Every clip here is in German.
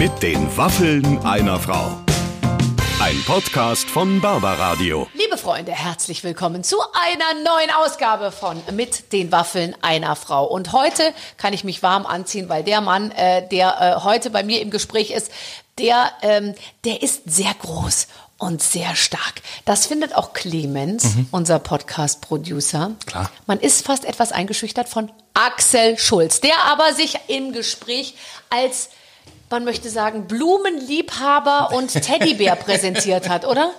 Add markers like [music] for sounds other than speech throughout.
Mit den Waffeln einer Frau. Ein Podcast von Barbaradio. Liebe Freunde, herzlich willkommen zu einer neuen Ausgabe von Mit den Waffeln einer Frau. Und heute kann ich mich warm anziehen, weil der Mann, äh, der äh, heute bei mir im Gespräch ist, der, ähm, der ist sehr groß und sehr stark. Das findet auch Clemens, mhm. unser Podcast-Producer. Klar. Man ist fast etwas eingeschüchtert von Axel Schulz, der aber sich im Gespräch als man möchte sagen, Blumenliebhaber und [laughs] Teddybär präsentiert hat, oder?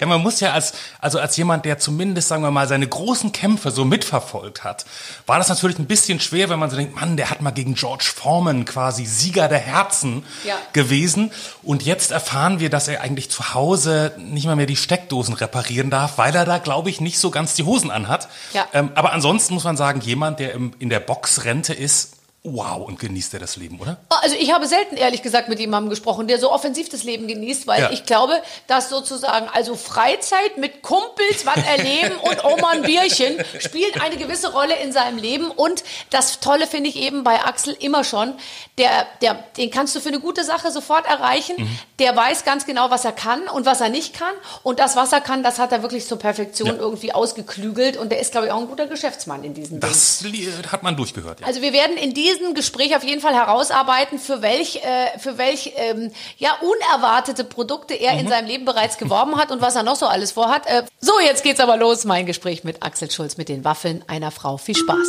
Ja, man muss ja als, also als jemand, der zumindest, sagen wir mal, seine großen Kämpfe so mitverfolgt hat, war das natürlich ein bisschen schwer, wenn man so denkt, Mann, der hat mal gegen George Foreman quasi Sieger der Herzen ja. gewesen. Und jetzt erfahren wir, dass er eigentlich zu Hause nicht mal mehr die Steckdosen reparieren darf, weil er da, glaube ich, nicht so ganz die Hosen anhat. Ja. Ähm, aber ansonsten muss man sagen, jemand, der im, in der Boxrente ist, Wow, und genießt er das Leben, oder? Also ich habe selten ehrlich gesagt mit jemandem gesprochen, der so offensiv das Leben genießt, weil ja. ich glaube, dass sozusagen also Freizeit mit Kumpels was erleben [laughs] und Oma ein Bierchen spielt eine gewisse Rolle in seinem Leben und das Tolle finde ich eben bei Axel immer schon, der, der, den kannst du für eine gute Sache sofort erreichen, mhm. der weiß ganz genau, was er kann und was er nicht kann und das, was er kann, das hat er wirklich zur Perfektion ja. irgendwie ausgeklügelt und der ist, glaube ich, auch ein guter Geschäftsmann in diesem Das Ding. hat man durchgehört, ja. Also wir werden in diesem diesem Gespräch auf jeden Fall herausarbeiten, für welch, äh, für welch ähm, ja, unerwartete Produkte er mhm. in seinem Leben bereits geworben hat und was er noch so alles vorhat. Äh, so, jetzt geht's aber los. Mein Gespräch mit Axel Schulz mit den Waffeln einer Frau. Viel Spaß.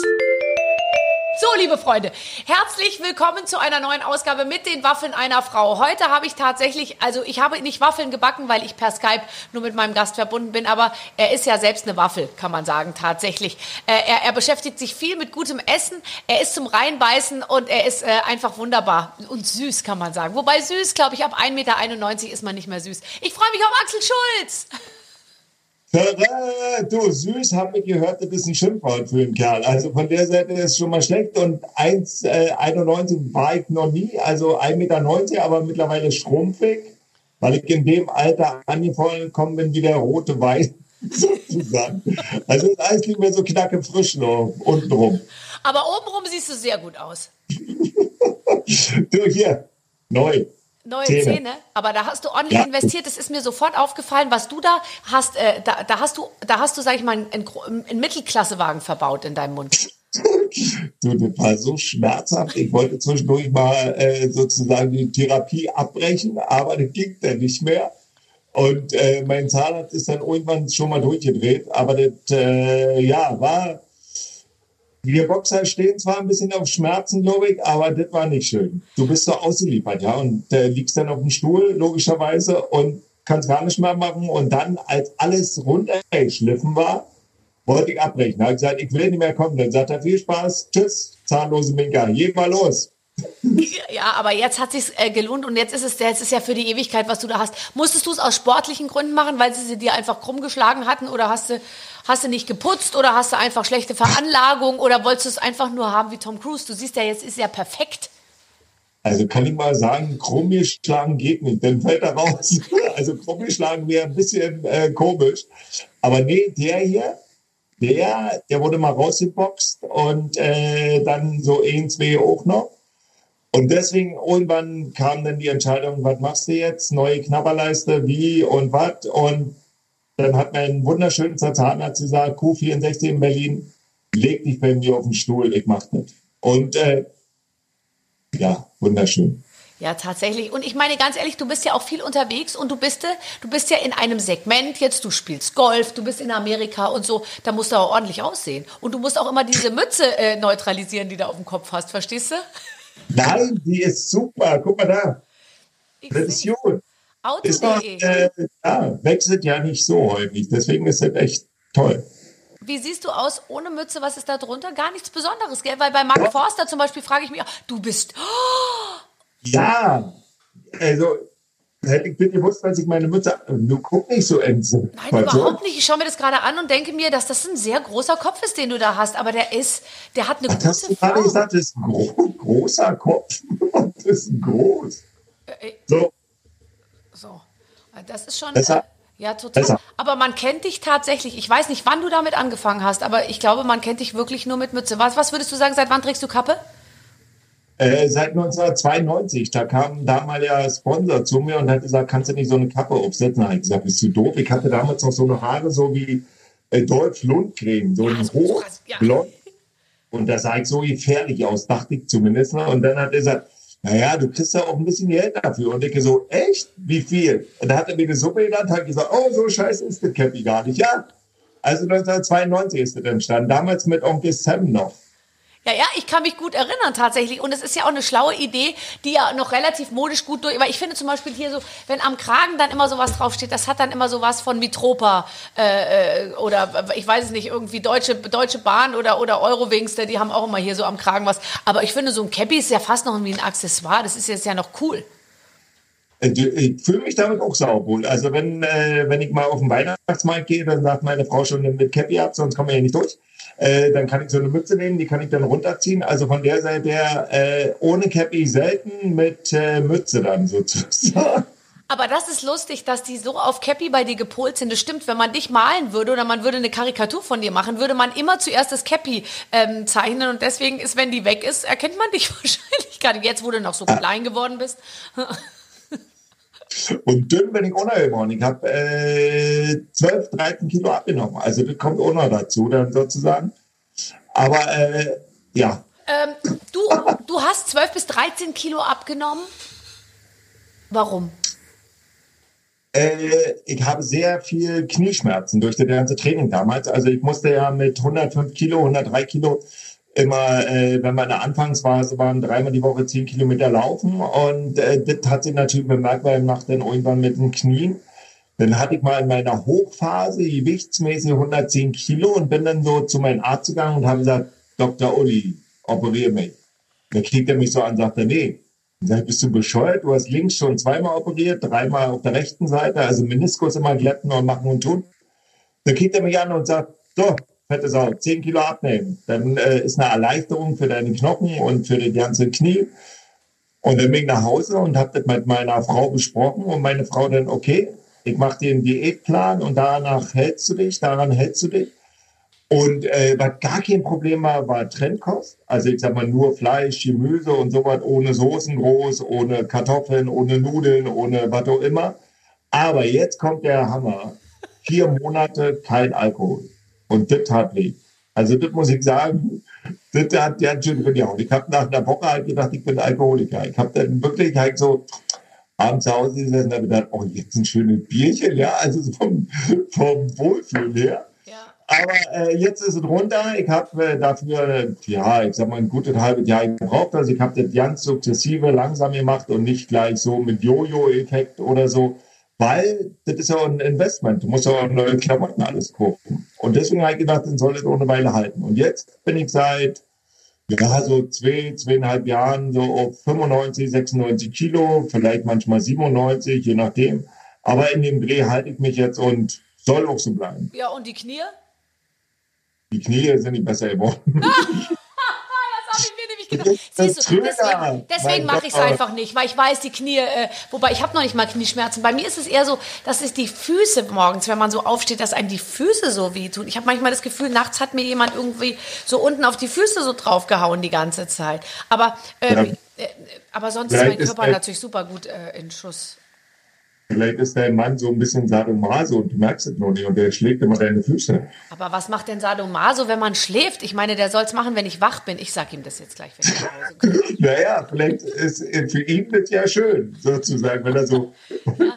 So, liebe Freunde, herzlich willkommen zu einer neuen Ausgabe mit den Waffeln einer Frau. Heute habe ich tatsächlich, also ich habe nicht Waffeln gebacken, weil ich per Skype nur mit meinem Gast verbunden bin, aber er ist ja selbst eine Waffel, kann man sagen, tatsächlich. Äh, er, er, beschäftigt sich viel mit gutem Essen, er ist zum Reinbeißen und er ist äh, einfach wunderbar und süß, kann man sagen. Wobei süß, glaube ich, ab 1,91 Meter ist man nicht mehr süß. Ich freue mich auf Axel Schulz. Du, süß, habe ich gehört, das ist ein Schimpfwort für den Kerl. Also von der Seite ist es schon mal schlecht. Und 1,91 äh, war ich noch nie, also 1,90 Meter, aber mittlerweile schrumpfig, weil ich in dem Alter angekommen bin wie der rote Wein, [laughs] sozusagen. Also ist alles nicht mehr so knacke frisch noch untenrum. Aber obenrum siehst du sehr gut aus. [laughs] du, hier, neu neue Zähne. Zähne. aber da hast du ordentlich ja. investiert. Das ist mir sofort aufgefallen, was du da hast. Äh, da, da, hast du, da hast du, sag ich mal, einen, einen Mittelklassewagen verbaut in deinem Mund. [laughs] Du, das war so schmerzhaft. Ich wollte zwischendurch mal äh, sozusagen die Therapie abbrechen, aber das ging dann nicht mehr. Und äh, mein Zahnarzt ist dann irgendwann schon mal durchgedreht. Aber das, äh, ja, war wir Boxer stehen zwar ein bisschen auf Schmerzen, glaube ich, aber das war nicht schön. Du bist so ausgeliefert, ja, und äh, liegst dann auf dem Stuhl, logischerweise, und kannst gar nicht mehr machen. Und dann, als alles runtergeschliffen war, wollte ich abbrechen. Da habe ich gesagt, ich will nicht mehr kommen. Dann sagt er, viel Spaß, tschüss, zahnlose Minka, geh mal los. [laughs] Ja, aber jetzt hat sich äh, gelohnt und jetzt ist es, jetzt ist ja für die Ewigkeit, was du da hast. Musstest du es aus sportlichen Gründen machen, weil sie sie dir einfach krumm geschlagen hatten oder hast du, hast du nicht geputzt oder hast du einfach schlechte Veranlagung oder wolltest du es einfach nur haben wie Tom Cruise? Du siehst ja, jetzt ist ja perfekt. Also kann ich mal sagen, krumm geschlagen geht nicht, dann fällt er raus. [laughs] Also krumm geschlagen wäre ein bisschen äh, komisch. Aber nee, der hier, der, der wurde mal rausgeboxt und äh, dann so ein, zwei auch noch. Und deswegen irgendwann kam dann die Entscheidung, was machst du jetzt? Neue Knabberleiste, wie und was? Und dann hat mein wunderschöner Zahnarzt gesagt, Q64 in Berlin, leg dich bei mir auf den Stuhl, ich mach nicht. Und äh, ja, wunderschön. Ja, tatsächlich. Und ich meine ganz ehrlich, du bist ja auch viel unterwegs und du bist, du bist ja in einem Segment jetzt, du spielst Golf, du bist in Amerika und so, da musst du auch ordentlich aussehen. Und du musst auch immer diese Mütze äh, neutralisieren, die du auf dem Kopf hast, verstehst du? Nein, die ist super. Guck mal da. Ich Präzision. Auto.de. Äh, ja, wechselt ja nicht so häufig. Deswegen ist das echt toll. Wie siehst du aus ohne Mütze? Was ist da drunter? Gar nichts Besonderes, gell? Weil bei Mark ja. Forster zum Beispiel frage ich mich, du bist. Oh! Ja, also hätte ich bitte gewusst, als ich meine Mütze. Du guck nicht so entzückt. Nein, überhaupt so. nicht. Ich schaue mir das gerade an und denke mir, dass das ein sehr großer Kopf ist, den du da hast. Aber der ist, der hat eine Ach, gute hast du gerade gesagt, das ist ein gro großer Kopf. [laughs] das ist groß. Äh, äh, so. So. Das ist schon. Besser. Äh, ja, total. Besser. Aber man kennt dich tatsächlich. Ich weiß nicht, wann du damit angefangen hast, aber ich glaube, man kennt dich wirklich nur mit Mütze. Was, was würdest du sagen, seit wann trägst du Kappe? Äh, seit 1992, da kam ein damaliger Sponsor zu mir und hat gesagt, kannst du nicht so eine Kappe aufsetzen? Da habe ich gesagt, bist du doof? Ich hatte damals noch so eine Haare, so wie äh, Dolph Lundgren, so ein hoch, ja. blond. Und da sah ich so gefährlich aus, dachte ich zumindest. Ne? Und dann hat er gesagt, naja, du kriegst ja auch ein bisschen Geld dafür. Und ich so, echt? Wie viel? Und da hat er mir eine Suppe genannt, hat gesagt, oh, so scheiße ist das Cappy gar nicht. Ja, also 1992 ist das entstanden, damals mit Onkel Sam noch. Ja, ja, ich kann mich gut erinnern tatsächlich. Und es ist ja auch eine schlaue Idee, die ja noch relativ modisch gut durch. Weil ich finde zum Beispiel hier so, wenn am Kragen dann immer sowas draufsteht, das hat dann immer sowas von Mitropa äh, äh oder ich weiß es nicht, irgendwie Deutsche, Deutsche Bahn oder, oder Eurowings, die haben auch immer hier so am Kragen was. Aber ich finde, so ein Cappy ist ja fast noch wie ein Accessoire. Das ist jetzt ja noch cool. Äh, ich fühle mich damit auch sauwohl. Also wenn, äh, wenn ich mal auf den Weihnachtsmarkt gehe, dann sagt meine Frau schon mit Cappy ab, sonst kommen wir hier nicht durch. Äh, dann kann ich so eine Mütze nehmen, die kann ich dann runterziehen. Also von der Seite her äh, ohne Cappy selten, mit äh, Mütze dann sozusagen. Aber das ist lustig, dass die so auf Cappy bei dir gepolt sind. Das stimmt, wenn man dich malen würde oder man würde eine Karikatur von dir machen, würde man immer zuerst das Cappy ähm, zeichnen und deswegen ist, wenn die weg ist, erkennt man dich [laughs] wahrscheinlich gar nicht. Jetzt, wo du noch so ah. klein geworden bist. [laughs] Und dünn bin ich auch noch geworden. Ich habe äh, 12, 13 Kilo abgenommen. Also das kommt auch noch dazu dann sozusagen. Aber äh, ja. Ähm, du, du hast 12 bis 13 Kilo abgenommen. Warum? Äh, ich habe sehr viel Knieschmerzen durch das ganze Training damals. Also ich musste ja mit 105 Kilo, 103 Kilo immer, äh, wenn wir in der Anfangsphase waren, dreimal die Woche zehn Kilometer laufen. Und äh, das hat sich natürlich bemerkbar gemacht, dann irgendwann mit den Knien. Dann hatte ich mal in meiner Hochphase gewichtsmäßig 110 Kilo und bin dann so zu meinem Arzt gegangen und habe gesagt, Dr. Uli, operiere mich. Dann kriegt er mich so an und sagt er, nee. Sag ich, bist du bescheuert? Du hast links schon zweimal operiert, dreimal auf der rechten Seite, also Meniskus immer glätten und machen und tun. Dann kriegt er mich an und sagt, so, fette Sau, 10 Kilo abnehmen. Dann äh, ist eine Erleichterung für deine Knochen und für die ganze Knie. Und dann bin ich nach Hause und habe das mit meiner Frau besprochen und meine Frau dann, okay, ich mache dir einen Diätplan und danach hältst du dich, daran hältst du dich. Und äh, was gar kein Problem war, war Trendkost. Also ich sag mal nur Fleisch, Gemüse und sowas ohne Soßen groß, ohne Kartoffeln, ohne Nudeln, ohne was auch immer. Aber jetzt kommt der Hammer. Vier Monate kein Alkohol. Und das tat weh. Also das muss ich sagen, das hat ganz schön gehauen. Ich habe nach einer Woche halt gedacht, ich bin Alkoholiker. Ich habe dann wirklich halt so abends zu Hause gesessen und habe gedacht, oh, jetzt ein schönes Bierchen, ja, also so vom, vom Wohlfühlen her. Ja. Aber äh, jetzt ist es runter. Ich habe äh, dafür, ja, ich sag mal, ein gutes halbes Jahr gebraucht. Also ich habe das ganz sukzessive langsam gemacht und nicht gleich so mit Jojo-Effekt oder so. Weil das ist ja ein Investment. Du musst ja auch neue Klamotten alles kaufen. Und deswegen habe ich gedacht, dann soll es auch eine Weile halten. Und jetzt bin ich seit ja, so zwei, zweieinhalb Jahren so auf 95, 96 Kilo, vielleicht manchmal 97, je nachdem. Aber in dem Dreh halte ich mich jetzt und soll auch so bleiben. Ja, und die Knie? Die Knie sind nicht besser geworden. [laughs] [laughs] genau. Siehst du, deswegen, deswegen mache ich es einfach nicht, weil ich weiß, die Knie, äh, wobei ich habe noch nicht mal Knieschmerzen. Bei mir ist es eher so, dass es die Füße morgens, wenn man so aufsteht, dass einem die Füße so wehtun. Ich habe manchmal das Gefühl, nachts hat mir jemand irgendwie so unten auf die Füße so draufgehauen die ganze Zeit. Aber, ähm, ja. äh, aber sonst ist mein Körper ist natürlich super gut äh, in Schuss. Vielleicht ist dein Mann so ein bisschen Sadomaso und du merkst es noch nicht und der schlägt immer deine Füße. Aber was macht denn Sadomaso, wenn man schläft? Ich meine, der soll es machen, wenn ich wach bin. Ich sag ihm das jetzt gleich, wenn ich nach Hause komme. [laughs] naja, vielleicht ist für ihn das ja schön, sozusagen, wenn er so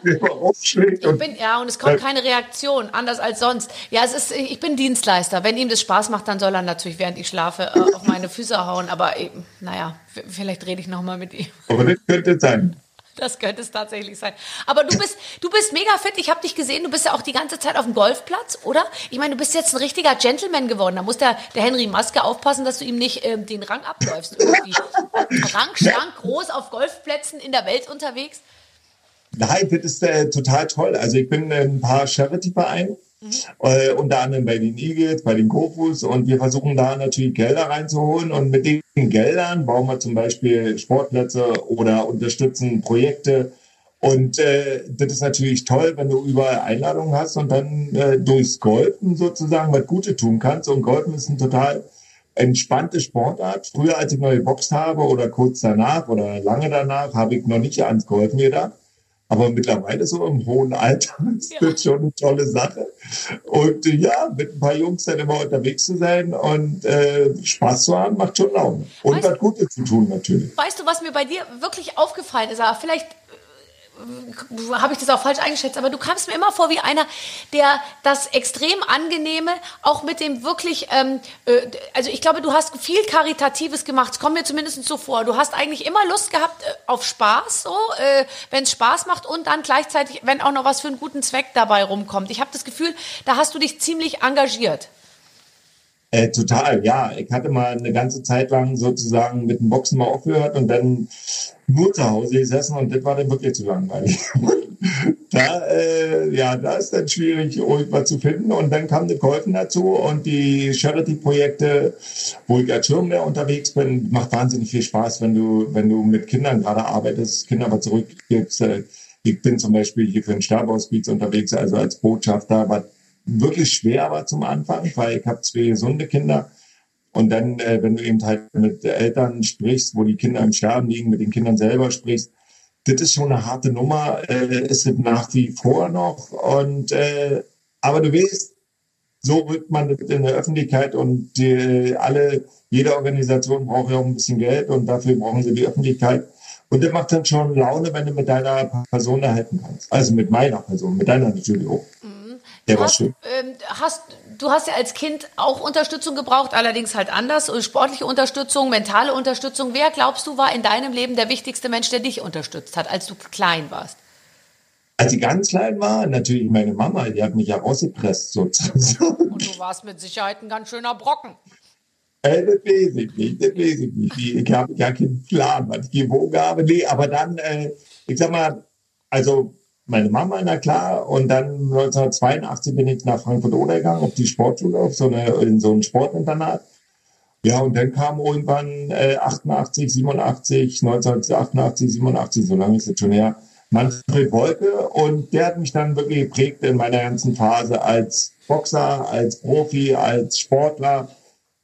immer [laughs] aufschlägt. Ich bin, ja, und es kommt keine Reaktion, anders als sonst. Ja, es ist, ich bin Dienstleister. Wenn ihm das Spaß macht, dann soll er natürlich, während ich schlafe, äh, auf meine Füße hauen. Aber eben, naja, vielleicht rede ich nochmal mit ihm. Aber das könnte sein. Das könnte es tatsächlich sein. Aber du bist, du bist mega fit. Ich habe dich gesehen. Du bist ja auch die ganze Zeit auf dem Golfplatz, oder? Ich meine, du bist jetzt ein richtiger Gentleman geworden. Da muss der, der Henry Maske aufpassen, dass du ihm nicht ähm, den Rang abläufst. Irgendwie. Rang, schlank, groß auf Golfplätzen in der Welt unterwegs. Nein, das ist äh, total toll. Also ich bin in ein paar Charity-Vereinen äh, unter anderem bei den Eagles, bei den Kofus und wir versuchen da natürlich Gelder reinzuholen. Und mit den Geldern bauen wir zum Beispiel Sportplätze oder unterstützen Projekte. Und äh, das ist natürlich toll, wenn du überall Einladungen hast und dann äh, durchs Golfen sozusagen was Gutes tun kannst. Und Golfen ist ein total entspannte Sportart. Früher, als ich neu geboxt habe oder kurz danach oder lange danach, habe ich noch nicht ans Golfen gedacht. Aber mittlerweile so im hohen Alter [laughs] ist ja. das schon eine tolle Sache. Und äh, ja, mit ein paar Jungs dann immer unterwegs zu sein und äh, Spaß zu haben, macht schon Laune. Und weißt, was Gutes zu tun natürlich. Weißt du, was mir bei dir wirklich aufgefallen ist? Aber vielleicht habe ich das auch falsch eingeschätzt, aber du kamst mir immer vor wie einer, der das extrem angenehme, auch mit dem wirklich, ähm, äh, also ich glaube, du hast viel Karitatives gemacht, es kommt mir zumindest so vor. Du hast eigentlich immer Lust gehabt äh, auf Spaß, so, äh, wenn es Spaß macht und dann gleichzeitig, wenn auch noch was für einen guten Zweck dabei rumkommt. Ich habe das Gefühl, da hast du dich ziemlich engagiert. Äh, total, ja. Ich hatte mal eine ganze Zeit lang sozusagen mit dem Boxen mal aufgehört und dann nur zu Hause gesessen und das war dann wirklich zu langweilig. [laughs] da, äh, ja, da ist dann schwierig, irgendwas zu finden. Und dann kam die Käufen dazu und die Charity-Projekte, wo ich als Schirmlehr unterwegs bin, macht wahnsinnig viel Spaß, wenn du, wenn du mit Kindern gerade arbeitest, Kinder aber zurückgibst. Äh, ich bin zum Beispiel hier für den Stabhospiz unterwegs, also als Botschafter, was wirklich schwer war zum Anfang, weil ich habe zwei gesunde Kinder. Und dann, äh, wenn du eben halt mit Eltern sprichst, wo die Kinder im Sterben liegen, mit den Kindern selber sprichst, das ist schon eine harte Nummer, äh, ist es nach wie vor noch. Und äh, aber du weißt, so rückt man in der Öffentlichkeit und die, alle, jede Organisation braucht ja auch ein bisschen Geld und dafür brauchen sie die Öffentlichkeit. Und das macht dann schon Laune, wenn du mit deiner Person da helfen kannst. Also mit meiner Person, mit deiner natürlich auch. Mhm. Der war hast, schön. Ähm, hast, du hast ja als Kind auch Unterstützung gebraucht, allerdings halt anders. Sportliche Unterstützung, mentale Unterstützung. Wer glaubst du war in deinem Leben der wichtigste Mensch, der dich unterstützt hat, als du klein warst? Als ich ganz klein war, natürlich meine Mama, die hat mich ja rausgepresst sozusagen. Und du warst mit Sicherheit ein ganz schöner Brocken. Äh, das weiß ich nicht, das weiß ich nicht. Ich habe gar keinen Plan, was ich gewogen habe. Nee, aber dann, äh, ich sag mal, also meine Mama, na klar. Und dann 1982 bin ich nach Frankfurt-Oder gegangen, auf die Sportschule, auf so eine, in so ein Sportinternat. Ja, und dann kam irgendwann äh, 88, 87, 1988, 87, so lange ist es schon her, Manfred Wolke. Und der hat mich dann wirklich geprägt in meiner ganzen Phase als Boxer, als Profi, als Sportler.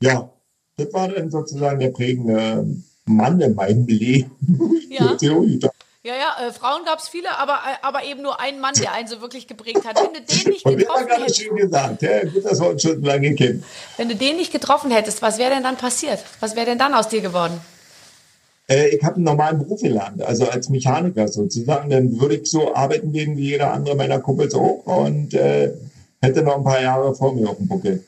Ja, das war dann sozusagen der prägende Mann in meinem Leben. Ja. [laughs] Ja, ja, äh, Frauen gab es viele, aber, äh, aber eben nur ein Mann, der einen so wirklich geprägt hat. Wenn du den nicht getroffen hättest. Schön gesagt, ja, gut, dass wir uns schon lange kennen. Wenn du den nicht getroffen hättest, was wäre denn dann passiert? Was wäre denn dann aus dir geworden? Äh, ich habe einen normalen Beruf gelernt, also als Mechaniker sozusagen. Dann würde ich so arbeiten gehen wie jeder andere meiner Kumpels auch und äh, hätte noch ein paar Jahre vor mir auf dem Buckel.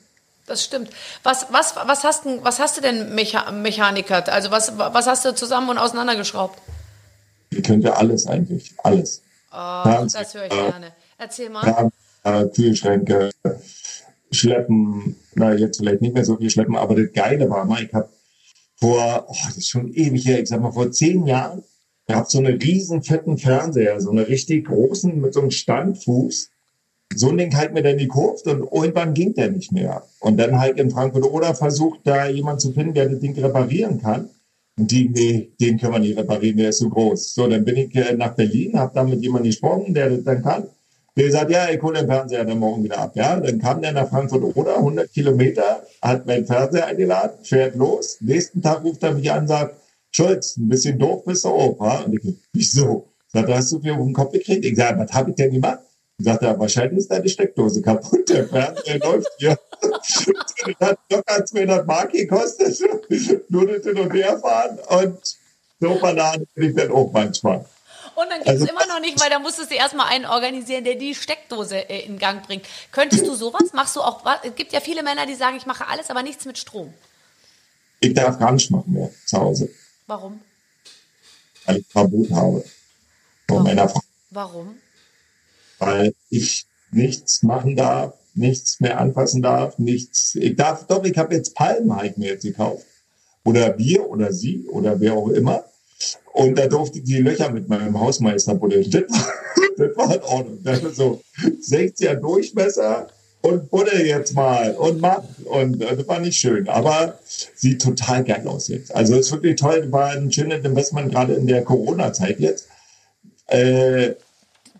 Das stimmt. Was, was, was, hast, was hast du denn Mecha Mechanikert? Also was, was hast du zusammen und auseinandergeschraubt? Ihr könnt ja alles eigentlich, alles. Oh, das höre ich gerne. Erzähl mal. Äh, Kühlschränke, Schleppen, na jetzt vielleicht nicht mehr so viel Schleppen, aber das Geile war mal, ich habe vor, oh, das ist schon ewig her, ich sag mal vor zehn Jahren, ich habe so einen riesen fetten Fernseher, so einen richtig großen mit so einem Standfuß. So ein Ding halt mir dann gekauft und irgendwann ging der nicht mehr. Und dann halt in Frankfurt oder versucht, da jemand zu finden, der das Ding reparieren kann. Und die, nee, den können wir nicht reparieren, der ist zu groß. So, dann bin ich äh, nach Berlin, habe dann mit jemandem gesprochen, der das dann kann. Der sagt, ja, ich hole den Fernseher dann morgen wieder ab. Ja, dann kam der nach Frankfurt oder 100 Kilometer, hat meinen Fernseher eingeladen, fährt los. Nächsten Tag ruft er mich an und sagt, Scholz, ein bisschen doof bist du auch, wa? Und ich, wieso? Sagt, hast du mir auf den Kopf gekriegt? Ich sage, was habe ich denn gemacht? Sagt er, wahrscheinlich ist deine Steckdose kaputt. Der Fernseher [laughs] läuft hier. das hat locker 200 Mark gekostet. Nur das hin und her fahren. Und so Bananen bin ich dann auch manchmal. Und dann gibt es also, immer noch nicht, weil da musstest du erstmal einen organisieren, der die Steckdose äh, in Gang bringt. Könntest du sowas? Machst du auch Es gibt ja viele Männer, die sagen, ich mache alles, aber nichts mit Strom. Ich darf gar nicht machen mehr zu Hause. Warum? Weil ich Verbot habe. Von Warum? meiner Frau. Warum? Weil ich nichts machen darf, nichts mehr anfassen darf, nichts. Ich darf doch, ich habe jetzt Palmen halt mir jetzt gekauft. Oder wir oder sie oder wer auch immer. Und da durfte ich die Löcher mit meinem Hausmeister buddeln. Das war, [laughs] das war in Ordnung. Das ist so 60er Durchmesser und buddel jetzt mal und mach. Und äh, das war nicht schön. Aber sieht total geil aus jetzt. Also es ist wirklich toll. War ein schönes Investment gerade in der Corona-Zeit jetzt. Äh,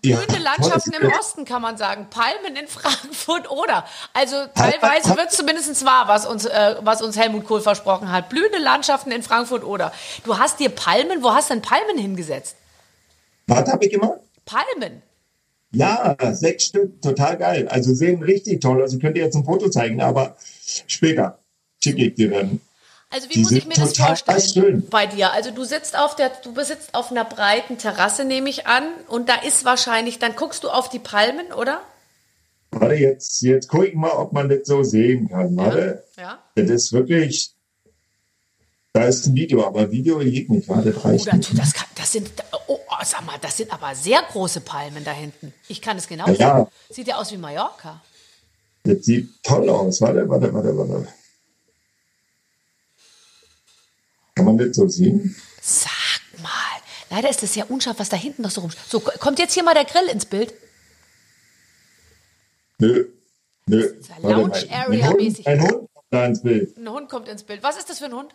Blühende Landschaften im Osten, kann man sagen. Palmen in [laughs] Frankfurt oder. Also teilweise wird es zumindest wahr, was uns, äh, was uns Helmut Kohl versprochen hat. Blühende Landschaften in Frankfurt oder. Du hast dir Palmen, wo hast du denn Palmen hingesetzt? Was habe ich gemacht? Palmen. Ja, sechs Stück, total geil. Also sehen richtig toll aus. Ich könnte jetzt ein Foto zeigen, aber später schicke ich dir dann. Also wie Die muss ich mir das vorstellen schön. bei dir? Also du sitzt auf der, du besitzt auf einer breiten Terrasse, nehme ich an, und da ist wahrscheinlich, dann guckst du auf die Palmen, oder? Warte, jetzt, jetzt gucke ich mal, ob man das so sehen kann. Warte. Ja. Das ist wirklich. Da ist ein Video, aber Video geht nicht. Warte, reicht Oder nicht. das, kann, das sind, oh, oh, sag mal, das sind aber sehr große Palmen da hinten. Ich kann es genau Ja, sehen. ja. Sieht ja aus wie Mallorca. Das sieht toll aus. Warte, warte, warte, warte. Kann man das so sehen? Sag mal. Leider ist es ja unscharf, was da hinten noch so rum. So, kommt jetzt hier mal der Grill ins Bild? Nö. Nö. Lounge. Area Ein Hund, mäßig. ein Hund da ins Bild. Ein Hund kommt ins Bild. Was ist das für ein Hund?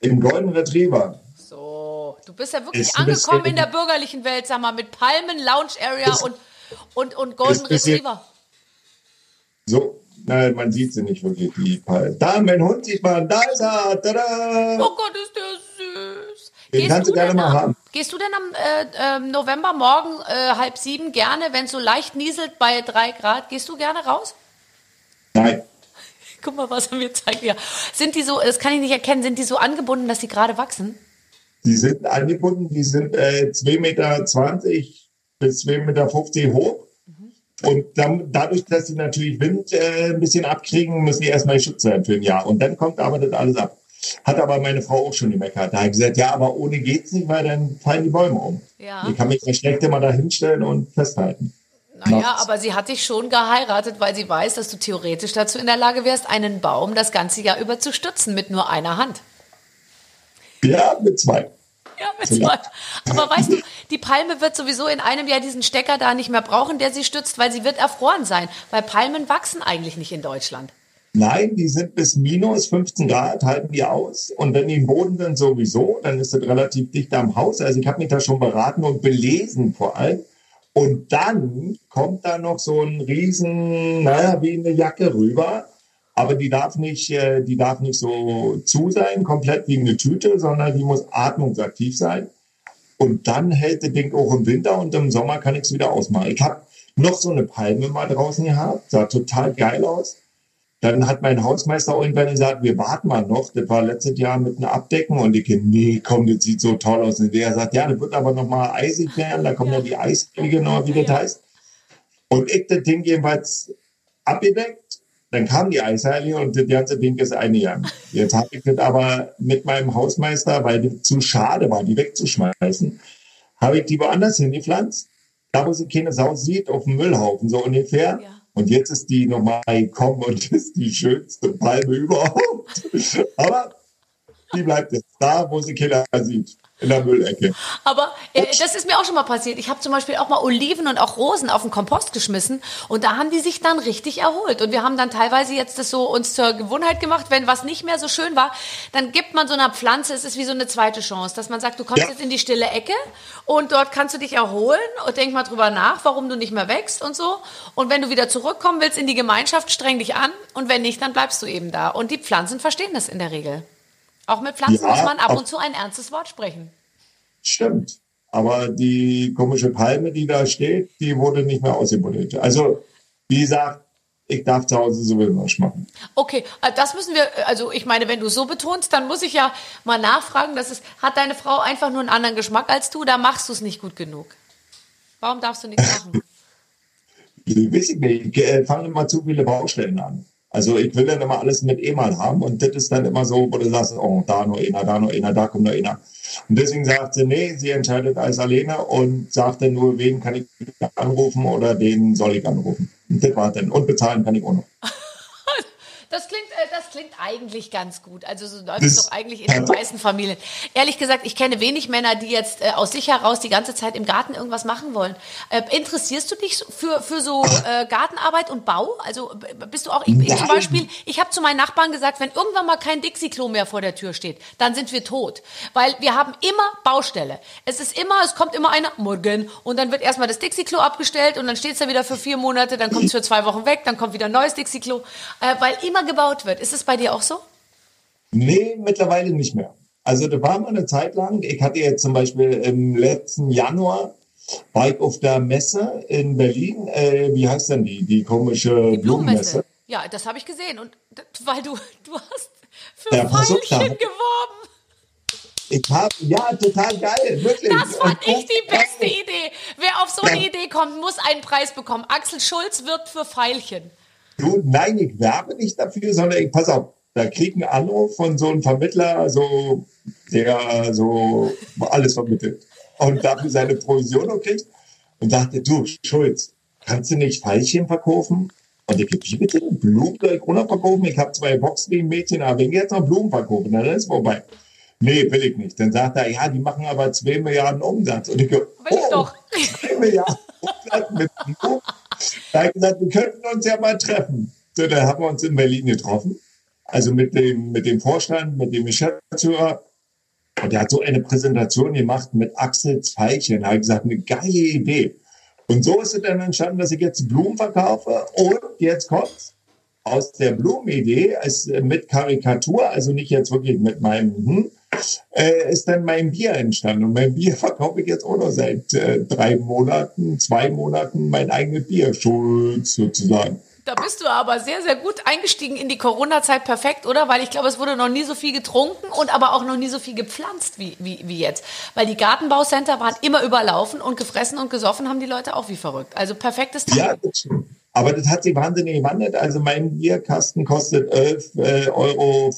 Im Golden Retriever. So, du bist ja wirklich Ist angekommen in der bürgerlichen Welt, sag mal, mit Palmen, Lounge Area Ist- und, und, und Golden Retriever. So, nein, man sieht sie nicht wirklich. Die. Da, mein Hund sieht man. Da ist er. Tada! Oh Gott, ist der süß. Den kannst du gerne mal haben. Gehst du denn am äh, ähm, November morgen äh, halb sieben gerne, wenn es so leicht nieselt bei drei Grad, gehst du gerne raus? Nein. [laughs] Guck mal, was er mir zeigt. Ja. Sind die so, das kann ich nicht erkennen, sind die so angebunden, dass die gerade wachsen? Die sind angebunden, die sind äh, 2,20 Meter bis 2,50 Meter hoch. Und dann, dadurch, dass sie natürlich Wind äh, ein bisschen abkriegen, müssen die erstmal geschützt werden für ein Jahr. Und dann kommt aber das alles ab. Hat aber meine Frau auch schon gemeckert. Da habe ich gesagt, ja, aber ohne geht's nicht, weil dann fallen die Bäume um. Ja. Ich kann mich ja schlecht immer da hinstellen und festhalten. Naja, aber sie hat dich schon geheiratet, weil sie weiß, dass du theoretisch dazu in der Lage wärst, einen Baum das ganze Jahr über zu stützen mit nur einer Hand. Ja, mit zwei. Ja. Aber weißt du, die Palme wird sowieso in einem Jahr diesen Stecker da nicht mehr brauchen, der sie stützt, weil sie wird erfroren sein. Weil Palmen wachsen eigentlich nicht in Deutschland. Nein, die sind bis minus 15 Grad, halten die aus. Und wenn die im Boden sind sowieso, dann ist das relativ dicht am Haus. Also ich habe mich da schon beraten und belesen vor allem. Und dann kommt da noch so ein riesen, naja, wie eine Jacke rüber. Aber die darf nicht, äh, die darf nicht so zu sein, komplett wie eine Tüte, sondern die muss atmungsaktiv sein. Und dann hält das Ding auch im Winter und im Sommer kann ich es wieder ausmachen. Ich habe noch so eine Palme mal draußen gehabt, sah total geil aus. Dann hat mein Hausmeister irgendwann gesagt, wir warten mal noch. Das war letztes Jahr mit einem Abdecken und ich, nee, komm, das sieht so toll aus. Und der sagt, ja, das wird aber noch mal eisig werden. Da kommen ja die Eisfliege noch, wie das heißt. Und ich das Ding jedenfalls abgedeckt. Dann kam die Eisheilige und das ganze Ding ist eingegangen. Jetzt habe ich das aber mit meinem Hausmeister, weil das zu schade war, die wegzuschmeißen, habe ich die woanders hingepflanzt. Da, wo sie keine Sau sieht, auf dem Müllhaufen, so ungefähr. Ja. Und jetzt ist die nochmal gekommen und [laughs] ist die schönste Palme überhaupt. Aber die bleibt jetzt da, wo sie keiner sieht. In der Müllecke. Aber äh, das ist mir auch schon mal passiert. Ich habe zum Beispiel auch mal Oliven und auch Rosen auf den Kompost geschmissen und da haben die sich dann richtig erholt. Und wir haben dann teilweise jetzt das so uns zur Gewohnheit gemacht, wenn was nicht mehr so schön war, dann gibt man so einer Pflanze, es ist wie so eine zweite Chance, dass man sagt, du kommst Ja. jetzt in die stille Ecke und dort kannst du dich erholen und denk mal drüber nach, warum du nicht mehr wächst und so. Und wenn du wieder zurückkommen willst in die Gemeinschaft, streng dich an und wenn nicht, dann bleibst du eben da. Und die Pflanzen verstehen das in der Regel. Auch mit Pflanzen Ja, muss man ab und zu ein ernstes Wort sprechen. Stimmt. Aber die komische Palme, die da steht, die wurde nicht mehr ausgebuddelt. Also, wie gesagt, ich darf zu Hause sowieso was machen. Okay, äh, das müssen wir, äh, also ich meine, wenn du so betonst, dann muss ich ja mal nachfragen, dass es, hat deine Frau einfach nur einen anderen Geschmack als du, da machst du es nicht gut genug. Warum darfst du nichts machen? [laughs] Ich weiß nicht, ich äh, fange immer zu viele Baustellen an. Also ich will dann immer alles mit E-Mal haben und das ist dann immer so, wo du sagst, oh, da noch einer, da noch einer, da kommt noch einer. Und deswegen sagt sie, nee, sie entscheidet alles alleine und sagt dann nur, wen kann ich anrufen oder den soll ich anrufen. Und das war dann. Und bezahlen kann ich auch noch. [laughs] Das klingt, äh, das das klingt eigentlich ganz gut. Also so läuft es doch eigentlich in den meisten Familien. Ehrlich gesagt, ich kenne wenig Männer, die jetzt äh, aus sich heraus die ganze Zeit im Garten irgendwas machen wollen. Äh, interessierst du dich für, für so äh, Gartenarbeit und Bau? Also bist du auch, ich, ich zum Beispiel, ich habe zu meinen Nachbarn gesagt, wenn irgendwann mal kein Dixie-Klo mehr vor der Tür steht, dann sind wir tot. Weil wir haben immer Baustelle. Es ist immer, es kommt immer einer, morgen, und dann wird erstmal das Dixie-Klo abgestellt und dann steht es da wieder für vier Monate, dann kommt es für zwei Wochen weg, dann kommt wieder ein neues Dixie-Klo, äh, weil immer gebaut wird. Ist es bei dir auch so? Nee, mittlerweile nicht mehr. Also da war mal eine Zeit lang, ich hatte jetzt zum Beispiel im letzten Januar, war ich auf der Messe in Berlin, äh, wie heißt denn die, die komische die Blumenmesse? Ja, das habe ich gesehen und weil du, [laughs] du hast für ja, Veilchen geworben. Ich habe, ja, total geil, wirklich. Das fand ich die beste Idee. Wer auf so eine Idee kommt, muss einen Preis bekommen. Axel Schulz wirbt für Veilchen. Du, nein, ich werbe nicht dafür, sondern ich, pass auf, da krieg einen Anruf von so einem Vermittler, so, der so alles vermittelt und dafür seine Provision noch kriegt und dachte, du, Schulz, kannst du nicht Veilchen verkaufen? Und ich wie bitte Blumen soll ich runterverkaufen? Ich habe zwei Boxen-Mädchen, aber wenn ich jetzt noch Blumen verkaufen, dann ist es vorbei. Nee, will ich nicht. Dann sagt er, ja, die machen aber zwei Milliarden Umsatz. Und ich go, will oh, doch. zwei Milliarden Umsatz mit Blumen? Da ich gesagt, wir könnten uns ja mal treffen. So, dann haben wir uns in Berlin getroffen. Also mit dem, mit dem Vorstand, mit dem Geschäftsführer. Und der hat so eine Präsentation gemacht mit Axel Zweilchen. Da habe ich gesagt, eine geile Idee. Und so ist es dann entstanden, dass ich jetzt Blumen verkaufe. Und jetzt kommt's aus der Blumenidee, als mit Karikatur, also nicht jetzt wirklich mit meinem, hm, äh, ist dann mein Bier entstanden. Und mein Bier [laughs] verkaufe ich jetzt auch noch seit äh, drei Monaten, zwei Monaten mein eigenes Bier, Schulz sozusagen. Da bist du aber sehr, sehr gut eingestiegen in die Corona-Zeit. Perfekt, oder? Weil ich glaube, es wurde noch nie so viel getrunken und aber auch noch nie so viel gepflanzt wie, wie, wie jetzt. Weil die Gartenbaucenter waren immer überlaufen und gefressen und gesoffen haben die Leute auch wie verrückt. Also perfektes Timing. Ja, das stimmt. Aber das hat sich wahnsinnig gewandelt. Also mein Bierkasten kostet 11,95 äh, Euro.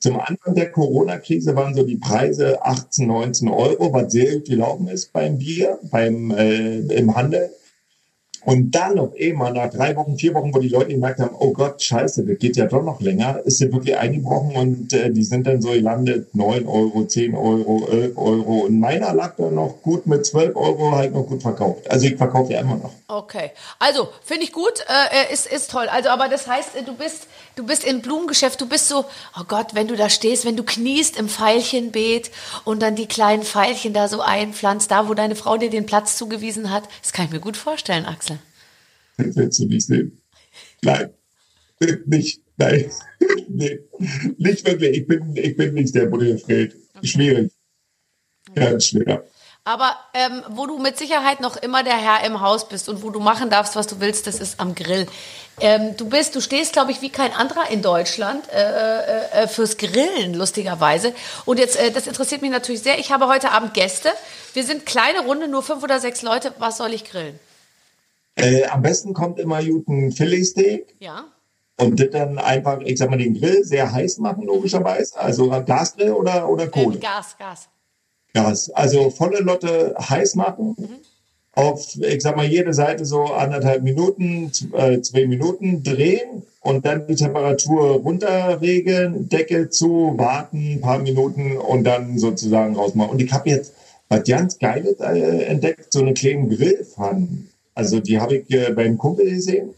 Zum Anfang der Corona-Krise waren so die Preise 18, 19 Euro, was sehr gut gelaufen ist beim Bier, beim, äh, im Handel. Und dann auf einmal nach drei Wochen, vier Wochen, wo die Leute gemerkt haben, oh Gott, scheiße, das geht ja doch noch länger, ist sie wirklich eingebrochen und äh, die sind dann so gelandet, neun Euro, zehn Euro, elf Euro. Und meiner lag dann noch gut mit zwölf Euro, halt noch gut verkauft. Also ich verkaufe ja immer noch. Okay, also finde ich gut, äh, ist, ist toll. Also aber das heißt, du bist, du bist im Blumengeschäft, du bist so, oh Gott, wenn du da stehst, wenn du kniest im Veilchenbeet und dann die kleinen Pfeilchen da so einpflanzt, da wo deine Frau dir den Platz zugewiesen hat, das kann ich mir gut vorstellen, Axel. Willst du nicht sehen? Nein. Nicht, nein. [laughs] nee. Nicht wirklich. Ich bin, ich bin nicht der Buddelfred. Okay. Schwierig. Ganz schwer. Aber ähm, wo du mit Sicherheit noch immer der Herr im Haus bist und wo du machen darfst, was du willst, das ist am Grill. Ähm, du bist, du stehst, glaube ich, wie kein anderer in Deutschland äh, äh, äh, fürs Grillen, lustigerweise. Und jetzt, äh, das interessiert mich natürlich sehr. Ich habe heute Abend Gäste. Wir sind kleine Runde, nur fünf oder sechs Leute. Was soll ich grillen? Äh, am besten kommt immer gut ein Philly-Steak. Ja. Und das dann einfach, ich sag mal, den Grill sehr heiß machen, logischerweise. Also Gasgrill oder, oder Kohle? Ähm, Gas, Gas. Gas. Also volle Lotte heiß machen. Mhm. Auf, ich sag mal, jede Seite so anderthalb Minuten, äh, zwei Minuten drehen und dann die Temperatur runterregeln, Deckel zu, warten, ein paar Minuten und dann sozusagen rausmachen. Und ich habe jetzt was ganz Geiles äh, entdeckt, so eine kleine Grillpfanne. Also die habe ich äh, beim Kumpel gesehen,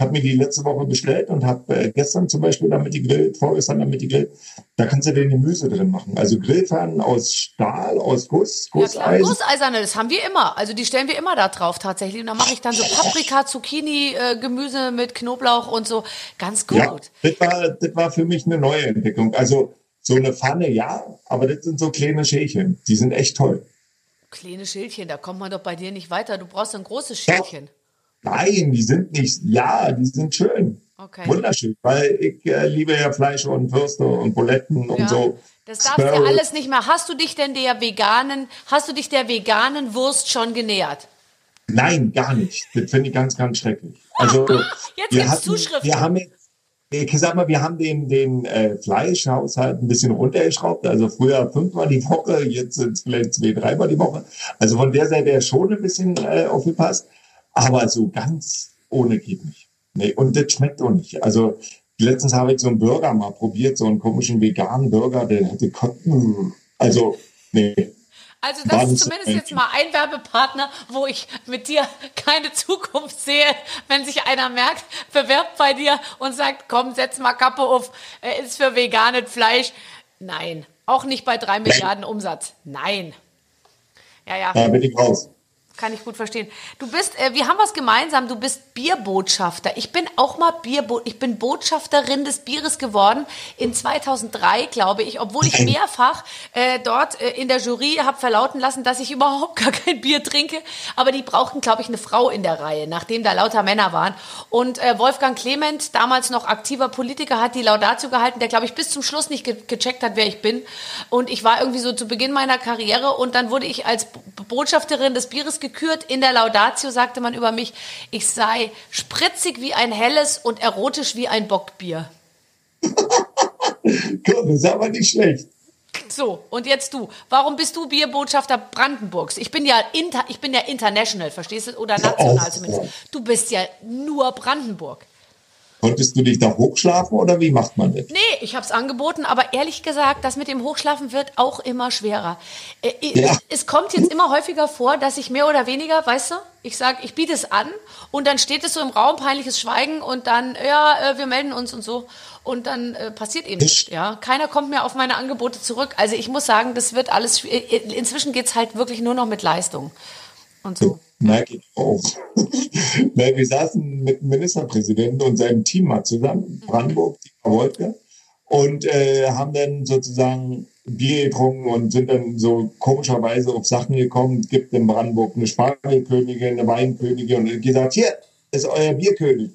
habe mir die letzte Woche bestellt und habe äh, gestern zum Beispiel damit die gegrillt, vorgestern damit die gegrillt. Da kannst du den Gemüse drin machen. Also Grillpfannen aus Stahl, aus Guss, Gusseisen. Ja, Gusseiserne, das haben wir immer. Also die stellen wir immer da drauf tatsächlich. Und da mache ich dann so Paprika, Zucchini, äh, Gemüse mit Knoblauch und so. Ganz gut. Ja, das war, das war für mich eine neue Entdeckung. Also so eine Pfanne, ja, aber das sind so kleine Schälchen. Die sind echt toll. Kleine Schildchen, da kommt man doch bei dir nicht weiter. Du brauchst ein großes Schildchen. Nein, die sind nicht, ja, die sind schön. Okay. Wunderschön, weil ich äh, liebe ja Fleisch und Würste und Buletten und so. Das darfst du ja alles nicht mehr. Hast du dich denn der veganen, hast du dich der veganen Wurst schon genähert? Nein, gar nicht. Das finde ich ganz, ganz schrecklich. Also, [laughs] jetzt wir, hatten, Zuschriften. wir haben jetzt ich sag mal, wir haben den, den äh, Fleischhaushalt ein bisschen runtergeschraubt. Also früher fünfmal die Woche, jetzt sind es vielleicht zwei, dreimal die Woche. Also von der Seite her schon ein bisschen äh, aufgepasst. Aber so ganz ohne geht nicht. Nee, und das schmeckt auch nicht. Also letztens habe ich so einen Burger mal probiert, so einen komischen veganen Burger, der hatte Kotten. Also, nee. Also das ist zumindest jetzt mal ein Werbepartner, wo ich mit dir keine Zukunft sehe, wenn sich einer merkt, bewirbt bei dir und sagt, komm, setz mal Kappe auf, ist für veganes Fleisch. Nein, auch nicht bei drei Milliarden Umsatz. Nein. Ja, ja. Da bin ich raus. Kann ich gut verstehen. Du bist, äh, wir haben was gemeinsam. Du bist Bierbotschafter. Ich bin auch mal Bierbo ich bin Botschafterin des Bieres geworden in 2003, glaube ich, obwohl ich mehrfach äh, dort äh, in der Jury habe verlauten lassen, dass ich überhaupt [laughs] gar kein Bier trinke. Aber die brauchten, glaube ich, eine Frau in der Reihe, nachdem da lauter Männer waren. Und äh, Wolfgang Clement, damals noch aktiver Politiker, hat die Laudatio gehalten, der, glaube ich, bis zum Schluss nicht ge gecheckt hat, wer ich bin. Und ich war irgendwie so zu Beginn meiner Karriere und dann wurde ich als Botschafterin des Bieres gekürt. In der Laudatio sagte man über mich, ich sei spritzig wie ein helles und erotisch wie ein Bockbier. das ist aber nicht schlecht. So, und jetzt du. Warum bist du Bierbotschafter Brandenburgs? Ich bin ja inter, ich bin ja international, verstehst du? Oder national zumindest. Du bist ja nur Brandenburg. Konntest du dich da hochschlafen oder wie macht man das? Nee, ich habe es angeboten, aber ehrlich gesagt, das mit dem Hochschlafen wird auch immer schwerer. Äh, Ja. Es kommt jetzt immer häufiger vor, dass ich mehr oder weniger, weißt du, ich sage, ich biete es an und dann steht es so im Raum, peinliches Schweigen und dann, ja, äh, wir melden uns und so und dann äh, passiert eben nichts. Ja, keiner kommt mehr auf meine Angebote zurück. Also ich muss sagen, das wird alles. äh, Inzwischen geht's halt wirklich nur noch mit Leistung und so. Merke ich auch. [laughs] Wir saßen mit dem Ministerpräsidenten und seinem Team mal zusammen, Brandenburg, die Frau Wolke, und äh, haben dann sozusagen Bier getrunken und sind dann so komischerweise auf Sachen gekommen. Es gibt in Brandenburg eine Spargelkönigin, eine Weinkönigin und gesagt, hier ist euer Bierkönig.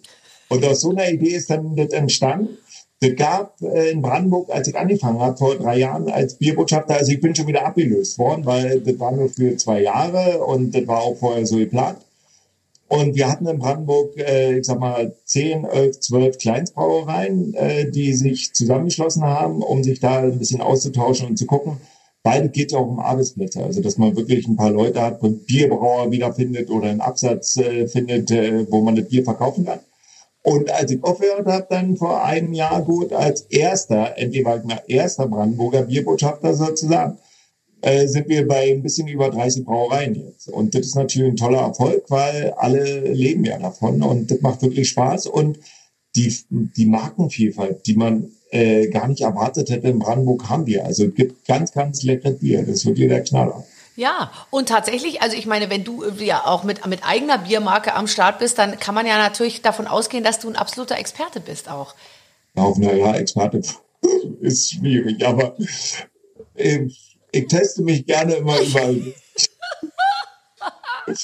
Und aus so einer Idee ist dann das entstanden. Das gab äh, in Brandenburg, als ich angefangen habe, vor drei Jahren als Bierbotschafter, also ich bin schon wieder abgelöst worden, weil das war nur für zwei Jahre und das war auch vorher so geplant. Und wir hatten in Brandenburg, äh, ich sag mal, 10, 11, 12 Kleinstbrauereien, äh, die sich zusammengeschlossen haben, um sich da ein bisschen auszutauschen und zu gucken. Beide geht ja auch um Arbeitsplätze, also dass man wirklich ein paar Leute hat, und Bierbrauer wiederfindet oder einen Absatz äh, findet, äh, wo man das Bier verkaufen kann. Und als ich aufgehört habe, dann vor einem Jahr gut als erster, endlich mal erster Brandenburger Bierbotschafter sozusagen, äh, sind wir bei ein bisschen über 30 Brauereien jetzt. Und das ist natürlich ein toller Erfolg, weil alle leben ja davon und das macht wirklich Spaß. Und die, die Markenvielfalt, die man äh, gar nicht erwartet hätte in Brandenburg, haben wir. Also es gibt ganz, ganz leckeres Bier. Das ist wirklich der Knaller. Ja, und tatsächlich, also ich meine, wenn du äh, ja auch mit, mit eigener Biermarke am Start bist, dann kann man ja natürlich davon ausgehen, dass du ein absoluter Experte bist auch. Auf naja, Experte [laughs] ist schwierig, aber äh, ich teste mich gerne immer überall. [laughs]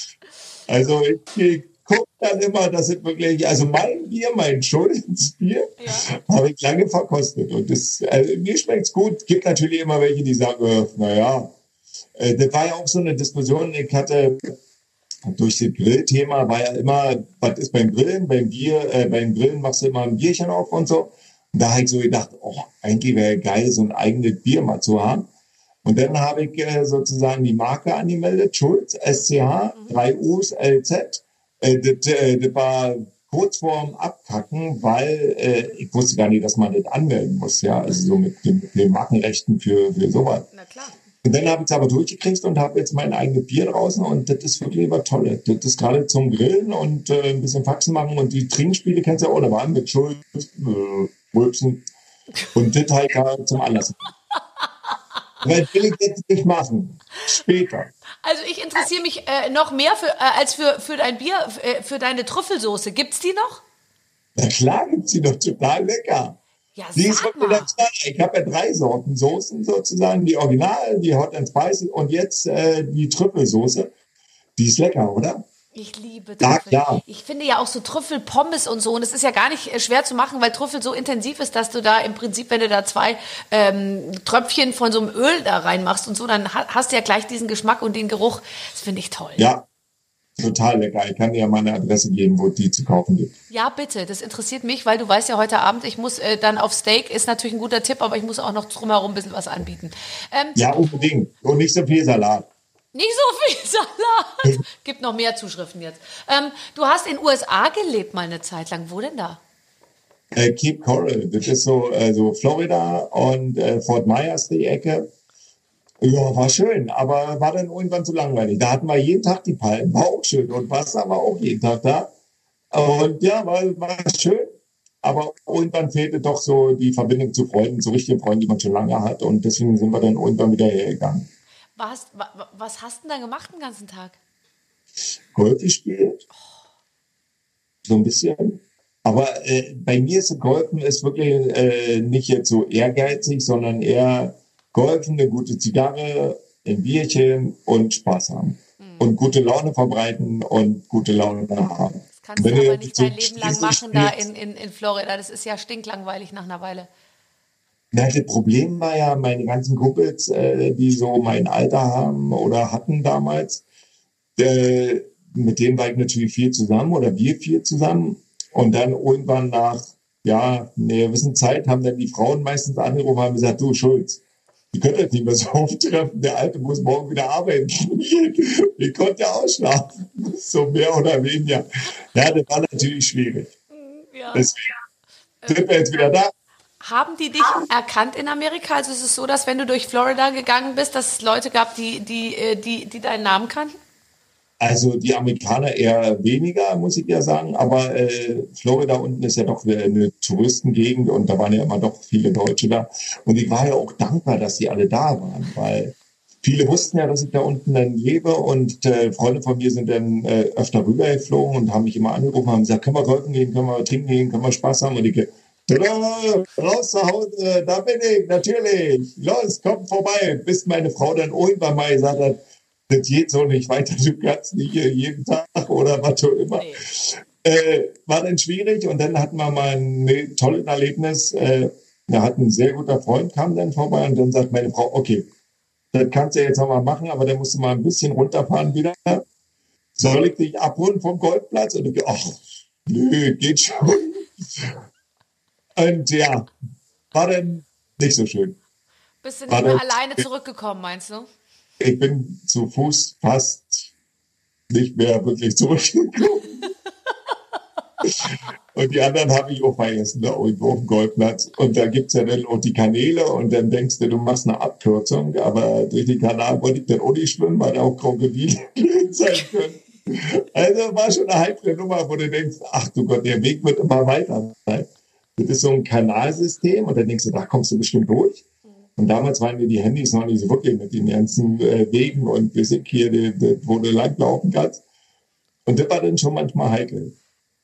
also ich, ich gucke dann immer, dass es wirklich, also mein Bier, mein Schulzbier, Ja. habe ich lange verkostet. Und das, also mir schmeckt's gut. Gibt natürlich immer welche, die sagen, äh, naja, äh, das war ja auch so eine Diskussion. Ich hatte durch das Grillthema war ja immer, was ist beim Grillen? Beim Bier, äh, beim Grillen machst du immer ein Bierchen auf und so. Und da habe ich so gedacht, oh, eigentlich wäre geil, so ein eigenes Bier mal zu haben. Und dann habe ich äh, sozusagen die Marke angemeldet, Schulz, SCH, 3 U's, LZ. Äh, das, äh, das war kurz vorm Abkacken, weil äh, ich wusste gar nicht, dass man das anmelden muss, ja, also so mit, den- mit den Markenrechten für, für sowas. Na klar. Und dann habe ich es aber durchgekriegt und habe jetzt mein eigenes Bier draußen und das ist wirklich was Tolles. Das ist gerade zum Grillen und äh, ein bisschen Faxen machen und die Trinkspiele kennst du ja auch, da waren mit Schulz, äh, Rülpsen und das halt da zum Anlass. [laughs] Das will ich jetzt nicht machen. Später. Also ich interessiere mich äh, noch mehr für, äh, als für, für dein Bier, äh, für deine Trüffelsoße. Gibt's die noch? Na klar gibt's die doch total lecker. Ja, Die ist sag wirklich mal. der Knaller. Ich habe ja drei Sorten Soßen sozusagen. Die Original, die Hot and Spicy und jetzt äh, die Trüffelsoße. Die ist lecker, oder? Ich liebe Ja, Trüffel. klar. Ich finde ja auch so Trüffelpommes und so. Und es ist ja gar nicht äh, schwer zu machen, weil Trüffel so intensiv ist, dass du da im Prinzip, wenn du da zwei ähm, Tröpfchen von so einem Öl da reinmachst und so, dann ha- hast du ja gleich diesen Geschmack und den Geruch. Das finde ich toll. Ja, total lecker. Ich kann dir ja meine Adresse geben, wo die zu kaufen gibt. Ja, bitte. Das interessiert mich, weil du weißt ja heute Abend, ich muss äh, dann auf Steak, ist natürlich ein guter Tipp, aber ich muss auch noch drumherum ein bisschen was anbieten. Ähm, Ja, unbedingt. Und nicht so viel Salat. Nicht so viel [laughs] Salat. Gibt noch mehr Zuschriften jetzt. Ähm, du hast in USA gelebt mal eine Zeit lang. Wo denn da? Äh, Cape Coral, das ist so äh, so Florida und äh, Fort Myers die Ecke. Ja, war schön, aber war dann irgendwann zu langweilig. Da hatten wir jeden Tag die Palmen, war auch schön und Wasser war auch jeden Tag da. Und ja, war, war schön, aber irgendwann fehlte doch so die Verbindung zu Freunden, zu richtigen Freunden, die man schon lange hat und deswegen sind wir dann irgendwann wieder hergegangen. Was, was hast du denn da gemacht den ganzen Tag? Golf gespielt. So ein bisschen. Aber äh, bei mir ist Golfen ist wirklich äh, nicht jetzt so ehrgeizig, sondern eher Golfen, eine gute Zigarre, ein Bierchen und Spaß haben. Mhm. Und gute Laune verbreiten und gute Laune haben. Das kannst Wenn du aber nicht dein Leben lang machen da in, in, in Florida. Das ist ja stinklangweilig nach einer Weile. Na, das Problem war ja, meine ganzen Kumpels, äh, die so mein Alter haben oder hatten damals, äh, mit denen war ich natürlich viel zusammen oder wir viel zusammen. Und dann irgendwann nach, ja, einer gewissen Zeit haben dann die Frauen meistens angerufen und haben gesagt, du Schulz, die könnt jetzt nicht mehr so auftreffen, der Alte muss morgen wieder arbeiten. [laughs] ich konnte ja ausschlafen, so mehr oder weniger. Ja, das war natürlich schwierig. Ja. Deswegen sind wir jetzt wieder da. Haben die dich erkannt in Amerika? Also ist es so, dass wenn du durch Florida gegangen bist, dass es Leute gab, die, die, äh, die, die deinen Namen kannten? Also die Amerikaner eher weniger, muss ich ja sagen. Aber äh, Florida unten ist ja doch eine Touristengegend und da waren ja immer doch viele Deutsche da. Und ich war ja auch dankbar, dass die alle da waren, weil viele wussten ja, dass ich da unten dann lebe und äh, Freunde von mir sind dann äh, öfter rübergeflogen und haben mich immer angerufen, haben gesagt, können wir golfen gehen, können wir trinken gehen, können wir Spaß haben. Und ich raus zu Hause, da bin ich, natürlich. Los, komm vorbei. Bis meine Frau dann irgendwann mal gesagt hat, das geht so nicht weiter, du kannst nicht hier jeden Tag oder was auch immer. Nee. Äh, war dann schwierig und dann hatten wir mal ein ne, tolles Erlebnis. Äh, da hat ein sehr guter Freund, kam dann vorbei und dann sagt meine Frau, okay, das kannst du jetzt auch mal machen, aber dann musst du mal ein bisschen runterfahren wieder. Soll ich dich abholen vom Golfplatz? Und ich, ach, nö, geht schon. Und ja, war dann nicht so schön. Bist du nicht mehr alleine zurückgekommen, meinst du? Ich bin zu Fuß fast nicht mehr wirklich zurückgekommen. und die anderen habe ich auch vergessen, da irgendwo auf dem Golfplatz. Und da gibt es ja dann auch die Kanäle und dann denkst du, du machst eine Abkürzung, aber durch den Kanal wollte ich dann auch nicht schwimmen, weil da auch Krokodile [laughs] sein können. Also war schon eine heikle Nummer, wo du denkst, ach du Gott, der Weg wird immer weiter sein. Das ist so ein Kanalsystem und dann denkst du, da kommst du bestimmt durch. Und damals waren mir die Handys noch nicht so wirklich mit den ganzen äh, Wegen und wir sind hier, die, die, wo du langlaufen kannst. Und das war dann schon manchmal heikel.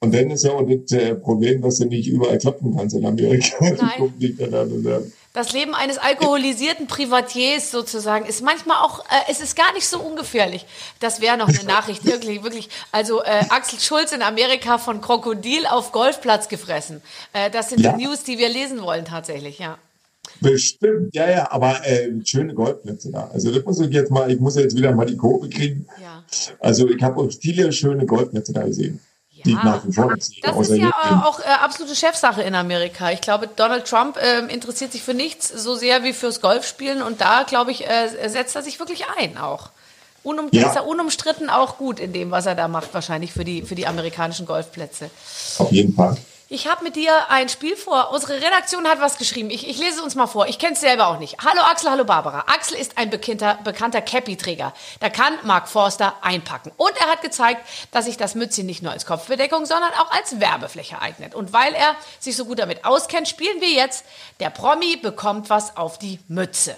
Und dann ist ja auch das äh, Problem, dass du nicht überall klopfen kannst in Amerika. [laughs] Nein. Das Leben eines alkoholisierten Privatiers sozusagen ist manchmal auch, äh, es ist gar nicht so ungefährlich. Das wäre noch eine [laughs] Nachricht, wirklich, wirklich. Also äh, Axel Schulz in Amerika von Krokodil auf Golfplatz gefressen. Äh, das sind ja. die News, die wir lesen wollen tatsächlich, ja. Bestimmt, ja, ja, aber äh, schöne Goldplätze da. Also das muss ich jetzt mal, ich muss jetzt wieder mal die Kurve kriegen. Ja. Also ich habe viele schöne Goldplätze da gesehen. Ich nach wie vor das ist ja auch äh, absolute Chefsache in Amerika. Ich glaube, Donald Trump äh, interessiert sich für nichts so sehr wie fürs Golfspielen und da, glaube ich, äh, setzt er sich wirklich ein auch. Unum ja. Ist er unumstritten auch gut in dem, was er da macht, wahrscheinlich für die, für die amerikanischen Golfplätze. Auf jeden Fall. Ich habe mit dir ein Spiel vor. Unsere Redaktion hat was geschrieben. Ich, ich lese es uns mal vor. Ich kenne es selber auch nicht. Hallo Axel, hallo Barbara. Axel ist ein bekannter, bekannter Cappy-Träger. Da kann Mark Forster einpacken. Und er hat gezeigt, dass sich das Mützchen nicht nur als Kopfbedeckung, sondern auch als Werbefläche eignet. Und weil er sich so gut damit auskennt, spielen wir jetzt Der Promi bekommt was auf die Mütze.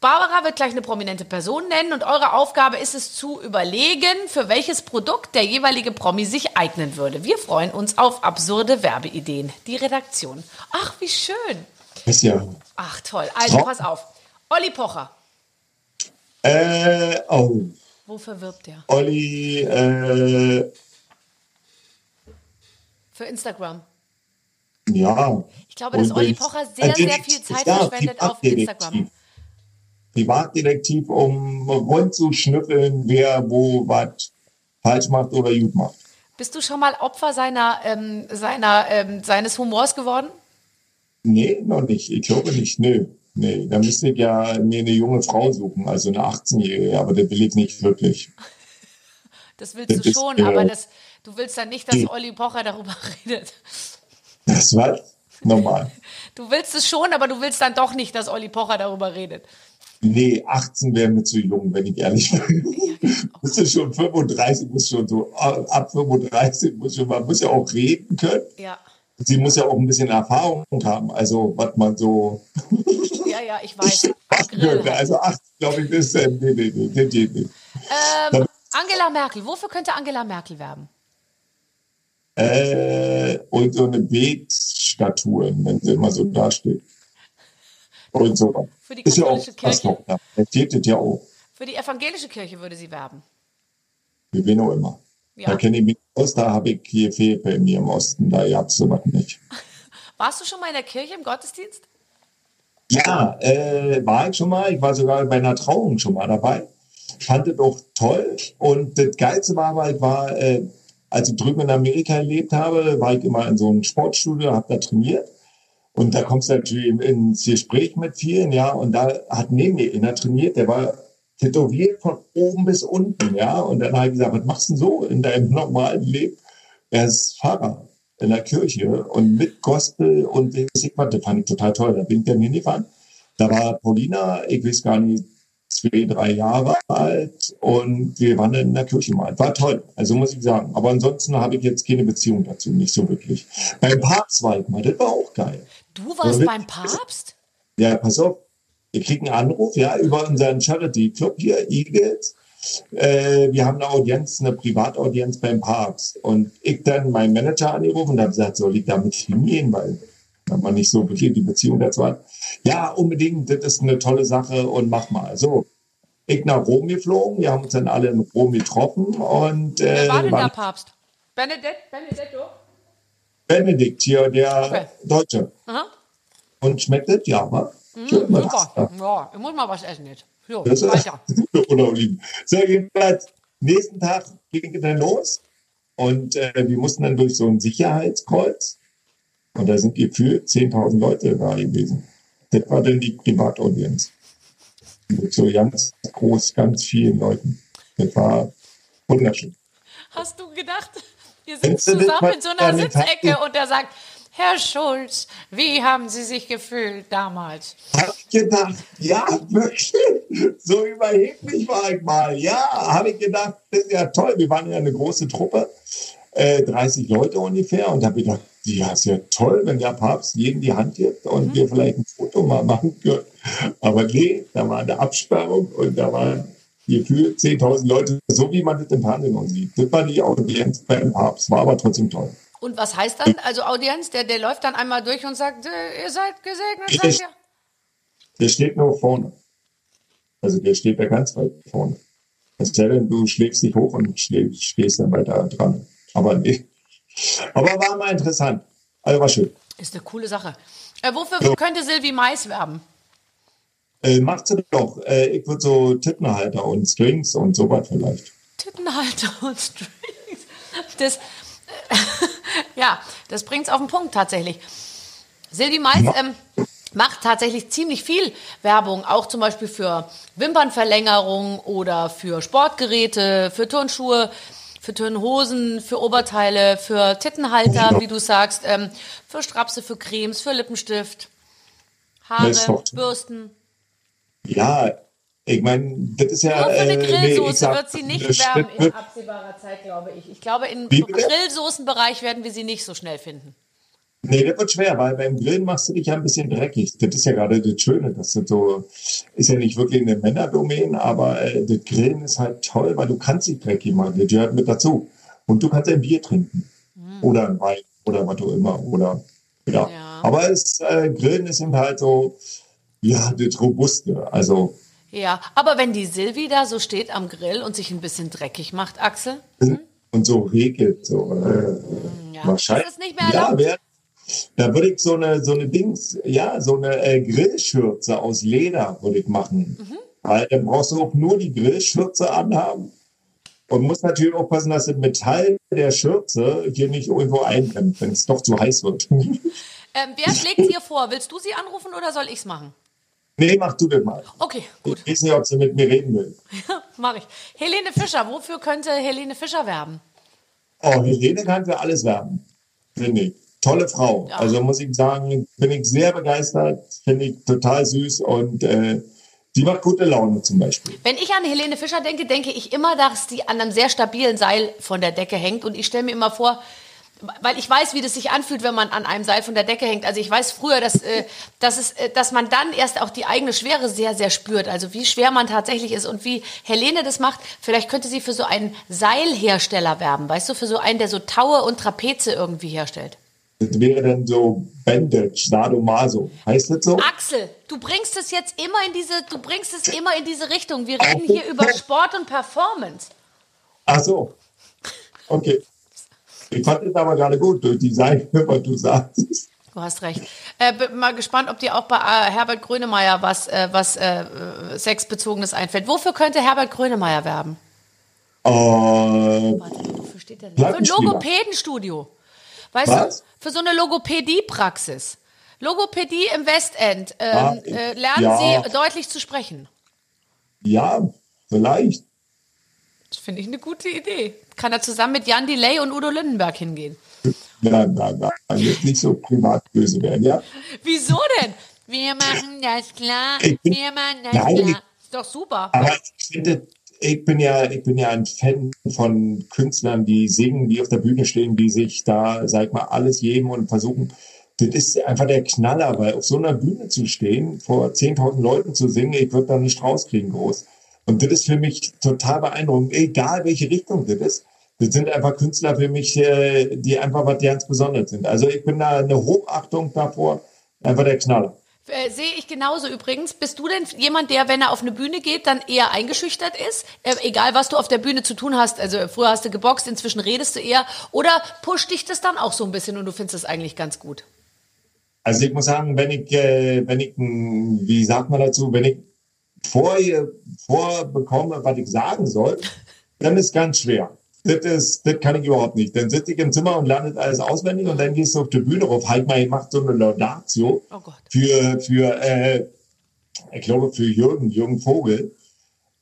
Barbara wird gleich eine prominente Person nennen und eure Aufgabe ist es zu überlegen, für welches Produkt der jeweilige Promi sich eignen würde. Wir freuen uns auf absurde Werbeideen. Die Redaktion. Ach, wie schön. Ist ja. Ach, toll. Also, pass auf. Olli Pocher. Äh, oh. Wofür wirbt der? Olli, äh. Für Instagram. Ja. Ich glaube, dass Olli Pocher sehr, sehr viel Zeit verschwendet auf Instagram. Privatdetektiv, um rund zu schnüffeln, wer wo was falsch macht oder gut macht. Bist du schon mal Opfer seiner, ähm, seiner, ähm, seines Humors geworden? Nee, noch nicht. Ich glaube nicht. Nö. Nee, da müsste ich ja mir eine junge Frau suchen, also eine 18-Jährige, aber das will ich nicht wirklich. [laughs] Das willst das du schon, ist, aber das, du willst dann nicht, dass Olli Pocher darüber [laughs] redet. Das was? Normal. [laughs] Du willst es schon, aber du willst dann doch nicht, dass Olli Pocher darüber redet. Nee, 18 wäre mir zu jung, wenn ich ehrlich bin. Bist du [laughs] schon 35, muss schon so, ab 35 muss schon, man muss ja auch reden können. Ja. Sie muss ja auch ein bisschen Erfahrung haben, also was man so. Ja, ja, ich weiß. könnte. [laughs] Also 18, glaube ich, ist, äh, nee, nee, nee, nee, nee. Ähm, Angela Merkel, wofür könnte Angela Merkel werben? Äh, und so eine Betstatue, wenn sie immer so dasteht. Und so. Für die Ist ja auch katholische Kirche? noch, ja. Das ja auch. Für die evangelische Kirche würde sie werben. Wie wen auch immer. Ja. Da kenne ich mich aus, da habe ich hier fehlt bei mir im Osten, da gab es sowas nicht. [laughs] Warst du schon mal in der Kirche im Gottesdienst? Ja, äh, war ich schon mal. Ich war sogar bei einer Trauung schon mal dabei. Fand es auch toll. Und das Geilste war aber, ich war, äh, als ich drüben in Amerika gelebt habe, war ich immer in so einem Sportstudio, habe da trainiert. Und da kommst du natürlich ins Gespräch mit vielen, ja. Und da hat neben mir einer trainiert, der war tätowiert von oben bis unten, ja. Und dann habe ich gesagt, was machst du denn so in deinem [laughs] normalen Leben? Er ist Pfarrer in der Kirche und mit Gospel und ich fand ich total toll. Da bin ich dann hingefahren. Da war Paulina, ich weiß gar nicht, zwei, drei Jahre alt und wir waren dann in der Kirche mal. War toll, also muss ich sagen. Aber ansonsten habe ich jetzt keine Beziehung dazu, nicht so wirklich. Beim Papst war ich mal, das war auch geil. Du warst beim Papst? Ja, pass auf. Wir kriegen einen Anruf, ja, über unseren Charity Club hier, Eagles. Äh, wir haben eine Audienz, eine Privataudienz beim Papst. Und ich dann meinen Manager angerufen und habe gesagt, soll ich damit hingehen, weil man nicht so wirklich die Beziehung dazu hat. Ja, unbedingt, das ist eine tolle Sache und mach mal. So, ich nach Rom geflogen, wir haben uns dann alle in Rom getroffen und äh, Wer war denn der Papst? Benedikt, Benedetto? Benedikt hier, der Okay. Deutsche. Aha. Und schmeckt das? Ja, wa? Schön, was? Super. Ja, ich muss mal was essen jetzt. So, Das weiter. oder Oliven. So, jedenfalls, nächsten Tag ging es dann los und äh, wir mussten dann durch so ein Sicherheitskreuz und da sind gefühlt 10.000 Leute da gewesen. Das war dann die Privataudienz. Mit so ganz groß, ganz vielen Leuten. Das war wunderschön. Hast du gedacht, ihr sitzt zusammen in so einer Sitzecke und er sagt, Herr Schulz, wie haben Sie sich gefühlt damals? Hab ich gedacht, ja, wirklich. So überheblich war ich mal. Ja, habe ich gedacht, das ist ja toll. Wir waren ja eine große Truppe, äh, 30 Leute ungefähr. Und habe gedacht, ja, ist ja toll, wenn der Papst jedem die Hand gibt und wir vielleicht ein Foto mal machen können. Aber nee, da war eine Absperrung und da waren gefühlt 10.000 Leute, so wie man das im Fernsehen sieht. Das war die Audienz beim Papst, war aber trotzdem toll. Und was heißt dann? Also Audienz, der, der läuft dann einmal durch und sagt, äh, ihr seid gesegnet, Ich- seid ihr? Der steht nur vorne. Also der steht da ganz weit vorne. Es sei denn, du schlägst dich hoch und stehst, stehst dann weiter dran. Aber nee. Aber war mal interessant. Also war schön. Ist eine coole Sache. Äh, wofür So. könnte Silvi Mais werben? Äh, macht sie doch. Äh, ich würde so Tittenhalter und Strings und sowas vielleicht. Tittenhalter [laughs] und Strings. Das, äh, [laughs] ja, das bringt's auf den Punkt tatsächlich. Silvi Mais ähm, macht tatsächlich ziemlich viel Werbung, auch zum Beispiel für Wimpernverlängerung oder für Sportgeräte, für Turnschuhe, für Turnhosen, für Oberteile, für Tittenhalter, wie du sagst, ähm, für Strapse, für Cremes, für Lippenstift, Haare, Bürsten. Ja, ich meine, das ist ja. Nur für eine äh, nee, Grillsoße sag, wird sie nicht werben in absehbarer Zeit, glaube ich. Ich glaube, im? Grillsoßenbereich werden wir sie nicht so schnell finden. Nee, das wird schwer, weil beim Grillen machst du dich ja ein bisschen dreckig. Das ist ja gerade das Schöne. Das ist, so, ist ja nicht wirklich eine Männerdomain, aber äh, das Grillen ist halt toll, weil du kannst dich dreckig machen. Das gehört mit dazu. Und du kannst ein Bier trinken. Oder ein Wein oder was auch immer. Oder, ja. Ja. Aber es, äh, Grillen ist eben halt so, ja, das Robuste. Also, Ja, aber wenn die Silvi da so steht am Grill und sich ein bisschen dreckig macht, Axel, und so regelt. So, äh, ja, wahrscheinlich. ist es nicht mehr ja, wer, da würde ich so eine, so eine Dings, ja, so eine äh, Grillschürze aus Leder würde ich machen. Mhm. Weil dann brauchst du auch nur die Grillschürze anhaben. Und musst natürlich aufpassen, dass das Metall der Schürze hier nicht irgendwo einbrennt, wenn es doch zu heiß wird. [laughs] Ähm, wer schlägt dir vor? Willst du sie anrufen oder soll ich's machen? Nee, mach du das mal. Okay, gut, Ich weiß nicht, ob sie mit mir reden will. mache ich. Helene Fischer, wofür könnte Helene Fischer werben? Oh, Helene kann für alles werben. Finde ich. tolle Frau. Ja. Also muss ich sagen, bin ich sehr begeistert, finde ich total süß und äh, die macht gute Laune zum Beispiel. Wenn ich an Helene Fischer denke, denke ich immer, dass die an einem sehr stabilen Seil von der Decke hängt. Und ich stelle mir immer vor, weil ich weiß, wie das sich anfühlt, wenn man an einem Seil von der Decke hängt. Also ich weiß früher, dass, äh, dass, es, äh, dass man dann erst auch die eigene Schwere sehr, sehr spürt. Also wie schwer man tatsächlich ist und wie Helene das macht. Vielleicht könnte sie für so einen Seilhersteller werben, weißt du, für so einen, der so Taue und Trapeze irgendwie herstellt. Das wäre dann so Bandage, Sadomaso. Heißt das so? Axel, du bringst es jetzt immer in diese, du bringst es immer in diese Richtung. Wir reden hier über Sport und Performance. Ach so. Okay. Ich fand es aber gerade gut durch die Seite, [laughs] was du sagst. Du hast recht. Äh, bin mal gespannt, ob dir auch bei äh, Herbert Grönemeyer was, äh, was äh, Sexbezogenes einfällt. Wofür könnte Herbert Grönemeyer werben? Äh, Warte, wofür steht der denn? Für ein Logopädenstudio. Weißt Was? du, für so eine Logopädie-Praxis. Logopädie im Westend. Ähm, ah, äh, lernen ja. Sie deutlich zu sprechen. Ja, vielleicht. Das finde ich eine gute Idee. Kann er zusammen mit Jan Delay und Udo Lindenberg hingehen? Nein, nein, nein. Jetzt nicht so privat böse werden, ja? Wieso denn? Wir machen das klar. Wir machen das nein, klar. Ist doch super. Aber ich finde, ich bin ja, ich bin ja ein Fan von Künstlern, die singen, die auf der Bühne stehen, die sich da, sag ich mal, alles geben und versuchen. Das ist einfach der Knaller, weil auf so einer Bühne zu stehen, vor 10.000 Leuten zu singen, ich würde da einen Strauß kriegen groß. Und das ist für mich total beeindruckend, egal welche Richtung das ist. Das sind einfach Künstler für mich, äh, die einfach was ganz Besonderes sind. Also ich bin da eine Hochachtung davor, einfach der Knaller. Äh, sehe ich genauso übrigens. Bist du denn jemand, der, wenn er auf eine Bühne geht, dann eher eingeschüchtert ist? Äh, egal, was du auf der Bühne zu tun hast. Also früher hast du geboxt, inzwischen redest du eher. Oder pusht dich das dann auch so ein bisschen und du findest es eigentlich ganz gut? Also ich muss sagen, wenn ich, äh, wenn ich, wie sagt man dazu, wenn ich vor, vorbekomme, was ich sagen soll, dann ist ganz schwer das, ist, das kann ich überhaupt nicht. Dann sitze ich im Zimmer und lerne alles auswendig und dann gehst du auf die Bühne rauf. Halt mal, ich mach so eine Laudatio oh für, für äh, ich glaube, für Jürgen, Jürgen Vogel.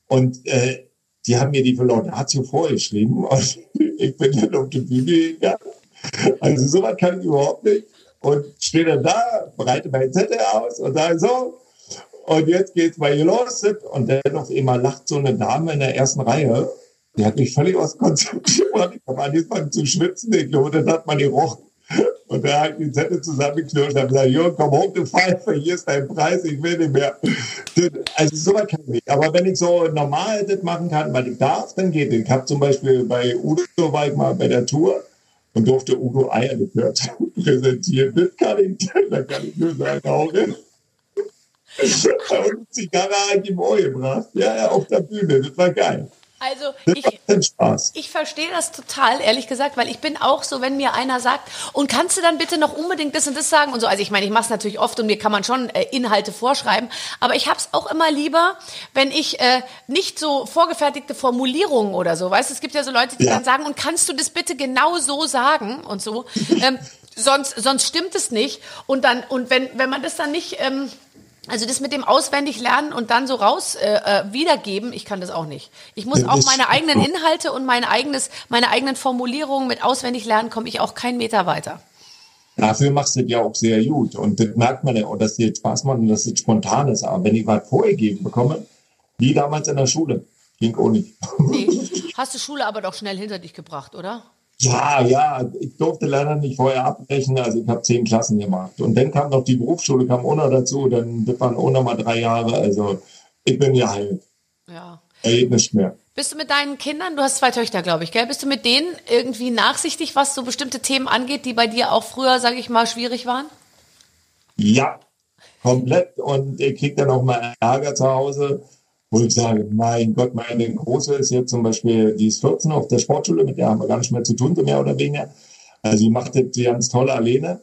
Und äh, die haben mir die Laudatio vorgeschrieben und [laughs] ich bin dann auf die Bühne gegangen. Also sowas kann ich überhaupt nicht. Und stehe dann da, bereite meinen Zettel aus und sage so, und jetzt geht's bei ihr los. Und dann noch immer lacht so eine Dame in der ersten Reihe die hat mich völlig aus Konzept gebracht. [laughs] Ich habe angefangen zu schwitzen. Ich glaube, dann hat man die gerochen. Und da hat die Zettel zusammengeknirscht und hat gesagt, Jürgen, komm hoch, du [laughs] Pfeife, hier ist dein Preis, ich will nicht mehr. Also sowas kann ich nicht. Aber wenn ich so normal das machen kann, weil ich darf, dann geht es. Ich habe zum Beispiel bei Udo, war ich mal bei der Tour und durfte Udo Eierlikör [laughs] präsentieren. Das kann ich, da kann ich nur sagen, Auge. Und Zigarre hat ihm Ohr gebracht. Ja, ja, auf der Bühne. Das war geil. Also ich, ich verstehe das total, ehrlich gesagt, weil ich bin auch so, wenn mir einer sagt, und kannst du dann bitte noch unbedingt das und das sagen und so. Also ich meine, ich mache es natürlich oft und mir kann man schon äh, Inhalte vorschreiben, aber ich habe es auch immer lieber, wenn ich äh, nicht so vorgefertigte Formulierungen oder so, weißt du, es gibt ja so Leute, die ja. dann sagen, und kannst du das bitte genau so sagen und so. Ähm, [laughs] sonst, sonst stimmt es nicht. Und dann, und wenn, wenn man das dann nicht... Ähm, also das mit dem auswendig lernen und dann so raus äh, äh, wiedergeben, ich kann das auch nicht. Ich muss auch meine eigenen Inhalte und mein eigenes, meine eigenen Formulierungen mit auswendig lernen, komme ich auch keinen Meter weiter. Dafür machst du das ja auch sehr gut. Und das merkt man ja, dass dir Spaß macht und dass es spontan ist. Aber wenn ich was vorgegeben bekomme, wie damals in der Schule, ging auch nicht. Nee. [laughs] Hast du Schule aber doch schnell hinter dich gebracht, oder? Ja, ja, ich durfte leider nicht vorher abbrechen, also ich habe zehn Klassen gemacht. Und dann kam noch die Berufsschule, kam noch dazu, dann das waren auch noch mal drei Jahre, also ich bin ja halt. Ja. Ey, nicht mehr. Bist du mit deinen Kindern, du hast zwei Töchter, glaube ich, gell? Bist du mit denen irgendwie nachsichtig, was so bestimmte Themen angeht, die bei dir auch früher, sage ich mal, schwierig waren? Ja, komplett. Und ich krieg dann auch mal Ärger zu Hause wo ich sage, mein Gott, meine Große ist jetzt zum Beispiel, die ist 14 auf der Sportschule, mit der haben wir gar nicht mehr zu tun, so mehr oder weniger. Also die macht das ganz toll alleine.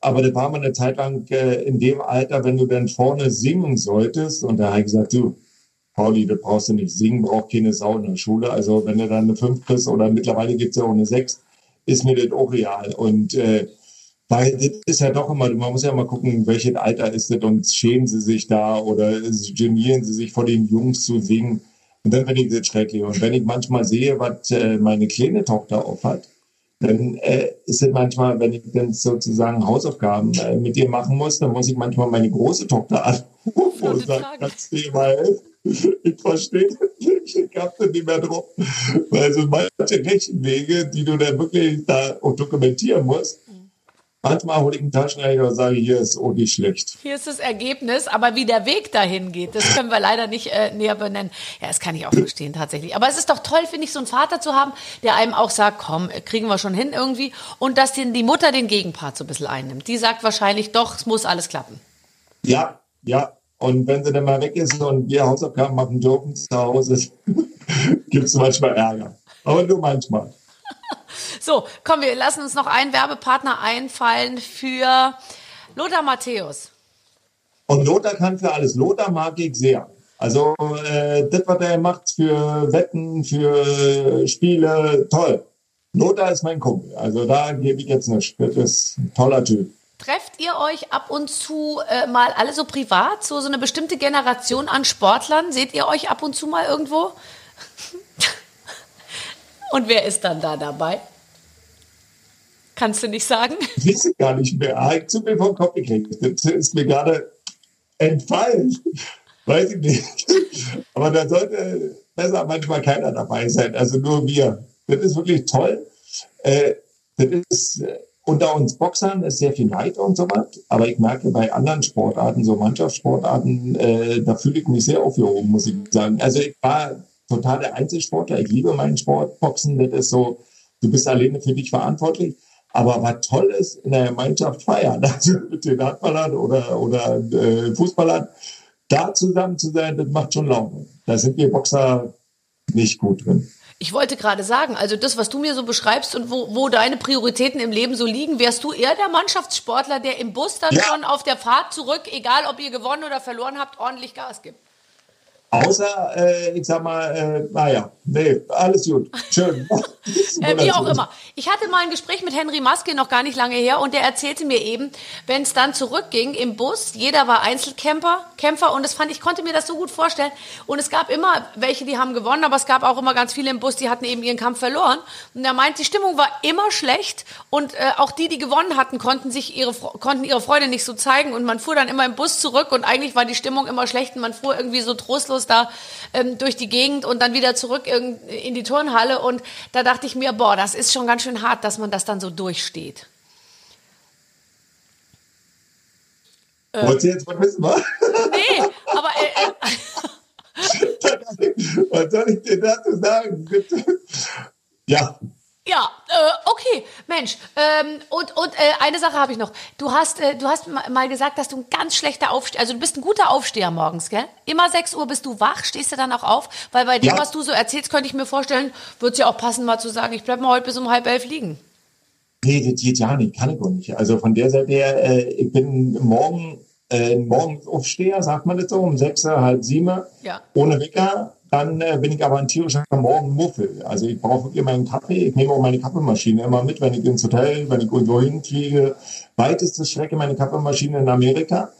Aber das war mal eine Zeit lang äh, in dem Alter, wenn du dann vorne singen solltest, und da habe ich gesagt, du, Pauli, das brauchst du nicht. Singen braucht keine Sau in der Schule. Also wenn du dann eine 5 kriegst oder mittlerweile gibt's ja auch eine 6, ist mir das auch real. Und äh, weil das ist ja doch immer, man muss ja mal gucken, welches Alter ist das und schämen sie sich da oder genieren sie sich vor den Jungs zu singen. Und dann finde ich das schrecklich. Und wenn ich manchmal sehe, was äh, meine kleine Tochter aufhat, dann äh, ist es manchmal, wenn ich dann sozusagen Hausaufgaben äh, mit dir machen muss, dann muss ich manchmal meine große Tochter anrufen und sagen, kannst du dir mal helfen? Ich verstehe das nicht, ich hab da nicht mehr drauf. Weil so manche Rechenwege, die du dann wirklich da auch dokumentieren musst, Manchmal hole ich einen Taschenrechner und sage, hier ist auch nicht schlecht. Hier ist das Ergebnis, aber wie der Weg dahin geht, das können wir leider nicht äh, näher benennen. Ja, das kann ich auch verstehen tatsächlich. Aber es ist doch toll, finde ich, so einen Vater zu haben, der einem auch sagt, komm, kriegen wir schon hin irgendwie. Und dass den, die Mutter den Gegenpart so ein bisschen einnimmt. Die sagt wahrscheinlich, doch, es muss alles klappen. Ja, ja. Und wenn sie dann mal weg ist und wir Hausaufgaben machen dürfen zu Hause, [laughs] gibt es manchmal Ärger. Aber nur manchmal. [laughs] So, komm, wir lassen uns noch einen Werbepartner einfallen für Lothar Matthäus. Und Lothar kann für alles. Lothar mag ich sehr. Also äh, das, was er macht für Wetten, für Spiele, toll. Lothar ist mein Kumpel. Also da gebe ich jetzt nicht. Das ist ein toller Typ. Trefft ihr euch ab und zu äh, mal alle so privat, so, so eine bestimmte Generation an Sportlern? Seht ihr euch ab und zu mal irgendwo? Und wer ist dann da dabei? Kannst du nicht sagen? Ich weiß gar nicht mehr. Ah, ich zu mir vom Kopf gekriegt. Das ist mir gerade entfallen. Weiß ich nicht. Aber da sollte besser manchmal keiner dabei sein. Also nur wir. Das ist wirklich toll. Äh, das ist äh, unter uns Boxern ist sehr viel Neid und so was. Aber ich merke bei anderen Sportarten, so Mannschaftssportarten, äh, da fühle ich mich sehr aufgehoben, muss ich sagen. Also ich war total der Einzelsportler. Ich liebe meinen Sport. Boxen, das ist so, du bist alleine für dich verantwortlich. Aber was toll ist, in der Gemeinschaft feiern, [laughs] also mit den Handballern oder, oder äh, Fußballern, da zusammen zu sein, das macht schon Laune. Da sind wir Boxer nicht gut drin. Ich wollte gerade sagen, also das, was du mir so beschreibst und wo, wo deine Prioritäten im Leben so liegen, wärst du eher der Mannschaftssportler, der im Bus dann ja. schon auf der Fahrt zurück, egal ob ihr gewonnen oder verloren habt, ordentlich Gas gibt. Außer, äh, ich sag mal, äh, naja, nee, alles gut. Schön. [laughs] äh, wie auch immer. Ich hatte mal ein Gespräch mit Henry Maske noch gar nicht lange her und der erzählte mir eben, wenn es dann zurückging im Bus, jeder war Einzelkämpfer, Kämpfer und das fand ich konnte mir das so gut vorstellen und es gab immer welche, die haben gewonnen, aber es gab auch immer ganz viele im Bus, die hatten eben ihren Kampf verloren und er meint, die Stimmung war immer schlecht und äh, auch die, die gewonnen hatten, konnten sich ihre konnten ihre Freude nicht so zeigen und man fuhr dann immer im Bus zurück und eigentlich war die Stimmung immer schlecht und man fuhr irgendwie so trostlos da ähm, durch die Gegend und dann wieder zurück in, in die Turnhalle und da dachte ich mir, boah, das ist schon ganz schön hart, dass man das dann so durchsteht. Ähm, Wollt ihr jetzt mal wissen, was? Nee, aber. Äh, äh, [laughs] was soll ich dir dazu sagen? Ja, ja, äh, okay, Mensch. Ähm, und und äh, eine Sache habe ich noch. Du hast, äh, du hast mal gesagt, dass du ein ganz schlechter Aufsteher, also du bist ein guter Aufsteher morgens, gell? Immer 6 Uhr bist du wach, stehst du dann auch auf? Weil bei dem, ja. was du so erzählst, könnte ich mir vorstellen, wird es ja auch passen, mal zu sagen, ich bleib mal heute bis um halb elf liegen. Nee, das geht ja nicht, kann ich auch nicht. Also von der Seite her, äh, ich bin morgen, äh, morgens Aufsteher, sagt man das so, um sechs, halb sieben, ja. ohne Wecker dann äh, bin ich aber ein tierischer Morgenmuffel. Also ich brauche wirklich meinen Kaffee. Ich nehme auch meine Kaffeemaschine immer mit, wenn ich ins Hotel, wenn ich irgendwo hinfliege. Weiteste Strecke meine Kaffeemaschine in Amerika.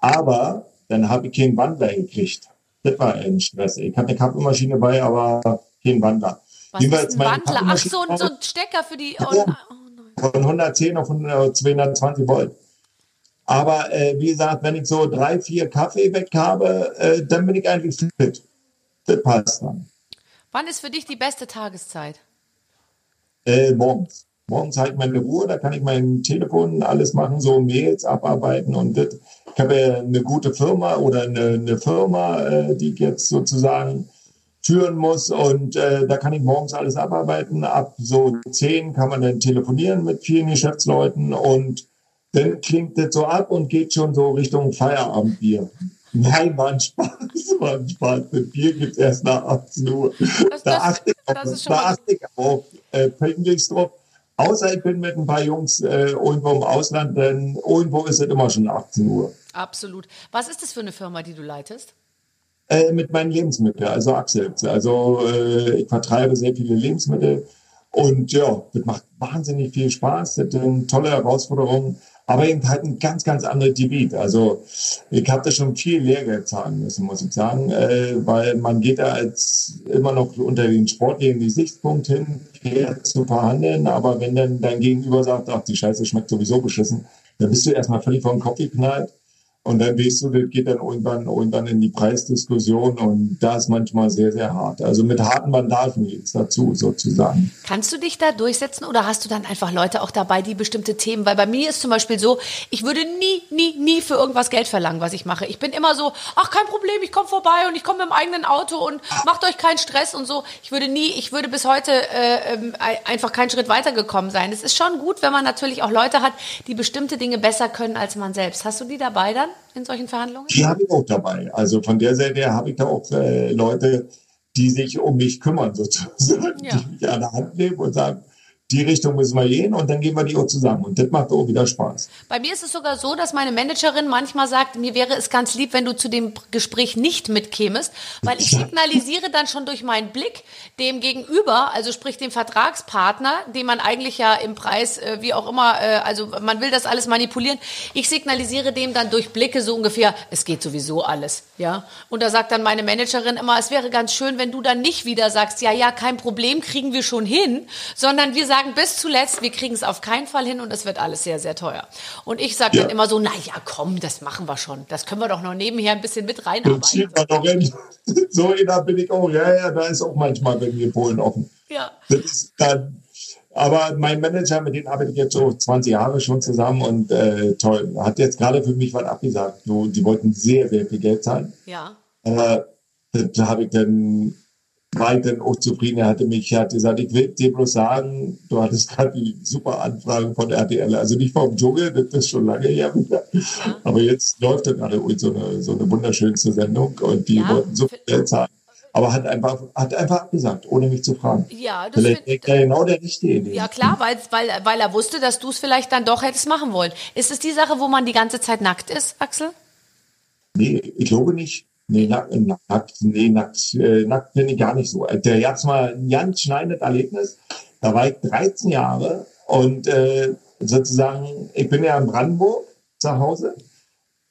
Aber dann habe ich keinen Wandler gekriegt. Das war ein Stress. Ich hatte eine Kaffeemaschine bei, aber keinen Wandler. Was ist ein Wandler? Ach, so, so ein Stecker für die... Oh, oh Von 110 auf 220 Volt. Aber äh, wie gesagt, wenn ich so drei, vier Kaffee weg habe, äh, dann bin ich eigentlich fit das passt dann. Wann ist für dich die beste Tageszeit? Äh, morgens. Morgens ich meine Ruhe, da kann ich mein Telefon alles machen, so Mails abarbeiten und das. Ich habe ja eine gute Firma oder eine, eine Firma, äh, die ich jetzt sozusagen führen muss und äh, da kann ich morgens alles abarbeiten. Ab so zehn kann man dann telefonieren mit vielen Geschäftsleuten und dann klingt das so ab und geht schon so Richtung Feierabendbier. Nein, war ein Spaß, war ein Spaß. Das Bier gibt es erst nach 18 Uhr. Das, da achte ich auf, da achte ich auf äh, drauf. Außer ich bin mit ein paar Jungs äh, irgendwo im Ausland, denn irgendwo ist es immer schon 18 Uhr. Absolut. Was ist das für eine Firma, die du leitest? Äh, mit meinen Lebensmitteln, also Axel. Also äh, ich vertreibe sehr viele Lebensmittel und ja, das macht wahnsinnig viel Spaß. Das ist eine tolle Herausforderung. Aber eben halt ein ganz, ganz anderes Gebiet. Also ich habe da schon viel Lehrgeld zahlen müssen, muss ich sagen, äh, weil man geht da als immer noch unter den sportlichen Gesichtspunkt hin, fair zu verhandeln, aber wenn dann dein Gegenüber sagt, ach, die Scheiße schmeckt sowieso beschissen, dann bist du erstmal völlig vom Kopf geknallt und dann weißt du, das geht dann irgendwann, irgendwann in die Preisdiskussion und da ist manchmal sehr, sehr hart. Also mit harten Bandagen geht's dazu sozusagen. Kannst du dich da durchsetzen oder hast du dann einfach Leute auch dabei, die bestimmte Themen, weil bei mir ist zum Beispiel so, ich würde nie, nie, nie für irgendwas Geld verlangen, was ich mache. Ich bin immer so, ach kein Problem, ich komme vorbei und ich komme mit dem eigenen Auto und macht euch keinen Stress und so. Ich würde nie, ich würde bis heute äh, ähm, einfach keinen Schritt weitergekommen sein. Es ist schon gut, wenn man natürlich auch Leute hat, die bestimmte Dinge besser können als man selbst. Hast du die dabei dann? In solchen Verhandlungen? Die habe ich auch dabei. Also von der Seite her habe ich da auch äh, Leute, die sich um mich kümmern [laughs] sozusagen, ja. die mich an der Hand nehmen und sagen, die Richtung müssen wir gehen und dann gehen wir die auch zusammen. Und das macht auch wieder Spaß. Bei mir ist es sogar so, dass meine Managerin manchmal sagt, mir wäre es ganz lieb, wenn du zu dem Gespräch nicht mitkämest, weil ich signalisiere dann schon durch meinen Blick dem Gegenüber, also sprich dem Vertragspartner, den man eigentlich ja im Preis, äh, wie auch immer, äh, also man will das alles manipulieren, ich signalisiere dem dann durch Blicke so ungefähr, es geht sowieso alles, ja. Und da sagt dann meine Managerin immer, es wäre ganz schön, wenn du dann nicht wieder sagst, ja, ja, kein Problem, kriegen wir schon hin, sondern wir sagen, sagen bis zuletzt, wir kriegen es auf keinen Fall hin und es wird alles sehr, sehr teuer. Und ich sage ja. dann immer so, na ja, komm, das machen wir schon. Das können wir doch noch nebenher ein bisschen mit reinarbeiten. [laughs] So da bin ich auch. Ja, ja, da ist auch manchmal bei mir Polen offen. Ja. Das ist dann, aber mein Manager, mit dem arbeite ich jetzt so 20 Jahre schon zusammen und äh, toll, hat jetzt gerade für mich was abgesagt. So, die wollten sehr, sehr viel Geld zahlen. Ja. Aber da habe ich dann war ich dann auch zufrieden. Er hatte mich, er hat gesagt, ich will dir bloß sagen, du hattest gerade die super Anfragen von RTL, also nicht vom Dschungel, das ist schon lange her wieder. Aber jetzt läuft da gerade so eine, so eine wunderschönste Sendung und die ja, wollten so viel Geld zahlen. Aber hat einfach, hat einfach abgesagt, ohne mich zu fragen. Ja, das vielleicht find, er genau der richtige Ja, klar, weil, weil, weil er wusste, dass du es vielleicht dann doch hättest machen wollen. Ist es die Sache, wo man die ganze Zeit nackt ist, Axel? Nee, ich glaube nicht. Nee, nackt, nackt, nee, nackt, äh, nackt bin ich gar nicht so. Der jetzt mal ein ganz schneidendes Erlebnis. Da war ich 13 Jahre und äh, sozusagen, ich bin ja in Brandenburg zu Hause.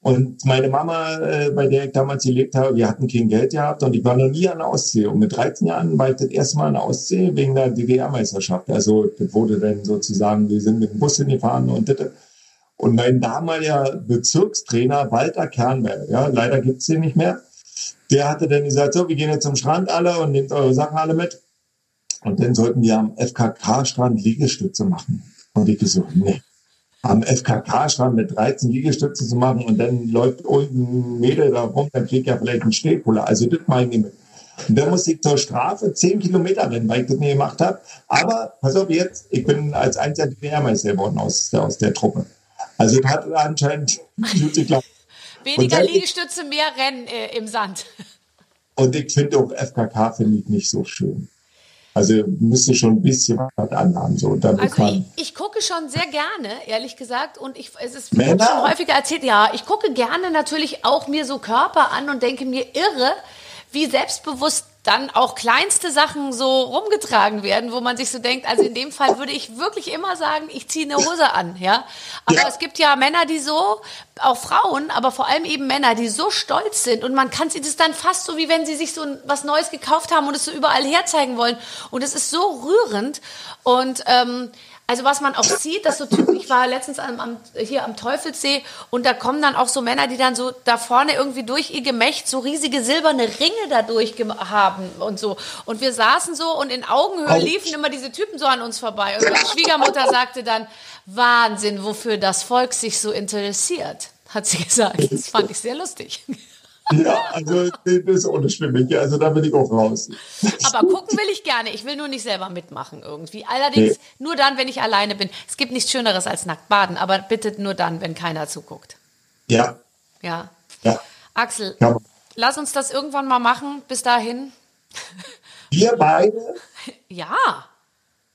Und meine Mama, äh, bei der ich damals gelebt habe, wir hatten kein Geld gehabt und ich war noch nie an der Ostsee. Und mit 13 Jahren war ich das erste Mal an der Ostsee wegen der DDR-Meisterschaft. Also das wurde dann sozusagen, wir sind mit dem Bus hingefahren und das. Und mein damaliger Bezirkstrainer Walter Kernberg, ja, leider gibt's den nicht mehr, der hatte dann gesagt, so, wir gehen jetzt zum Strand alle und nehmt eure Sachen alle mit. Und dann sollten wir am FKK-Strand Liegestütze machen. Und ich so, nee. Am FKK-Strand mit 13 Liegestütze zu machen und dann läuft irgendein Mädel da rum, dann kriegt ja vielleicht einen Stehpuller. Also das meine ich nicht mit. Und dann musste ich zur Strafe 10 Kilometer rennen, weil ich das nie gemacht habe. Aber pass auf jetzt, ich bin als einziger DDR-Meister geworden aus, aus der Truppe. Also hat anscheinend [laughs] gut geklappt. Weniger Liegestütze, mehr Rennen äh, im Sand. [laughs] Und ich finde auch FKK finde ich nicht so schön. Also müsste schon ein bisschen was anhaben. So, damit also ich, ich, gucke schon sehr gerne, ehrlich gesagt. Und ich, es ist schon häufiger erzählt, ja, ich gucke gerne natürlich auch mir so Körper an und denke mir irre, wie selbstbewusst dann auch kleinste Sachen so rumgetragen werden, wo man sich so denkt, also in dem Fall würde ich wirklich immer sagen, ich ziehe eine Hose an, ja. Aber ja. es gibt ja Männer, die so, auch Frauen, aber vor allem eben Männer, die so stolz sind und man kann sie das dann fast so, wie wenn sie sich so was Neues gekauft haben und es so überall herzeigen wollen. Und es ist so rührend und ähm, also was man auch sieht, dass so Typen, ich war letztens am, am, hier am Teufelssee und da kommen dann auch so Männer, die dann so da vorne irgendwie durch ihr Gemächt so riesige silberne Ringe dadurch haben und so. Und wir saßen so und in Augenhöhe liefen immer diese Typen so an uns vorbei. Und meine Schwiegermutter sagte dann, Wahnsinn, wofür das Volk sich so interessiert, hat sie gesagt. Das fand ich sehr lustig. Ja, also das ist unschwimmig. Also da bin ich auch raus. Aber gucken will ich gerne. Ich will nur nicht selber mitmachen irgendwie. Allerdings nee. nur dann, wenn ich alleine bin. Es gibt nichts Schöneres als nackt baden, aber bitte nur dann, wenn keiner zuguckt. Ja. Ja. ja. Axel, ja. lass uns das irgendwann mal machen. Bis dahin. Wir beide? [laughs] Ja.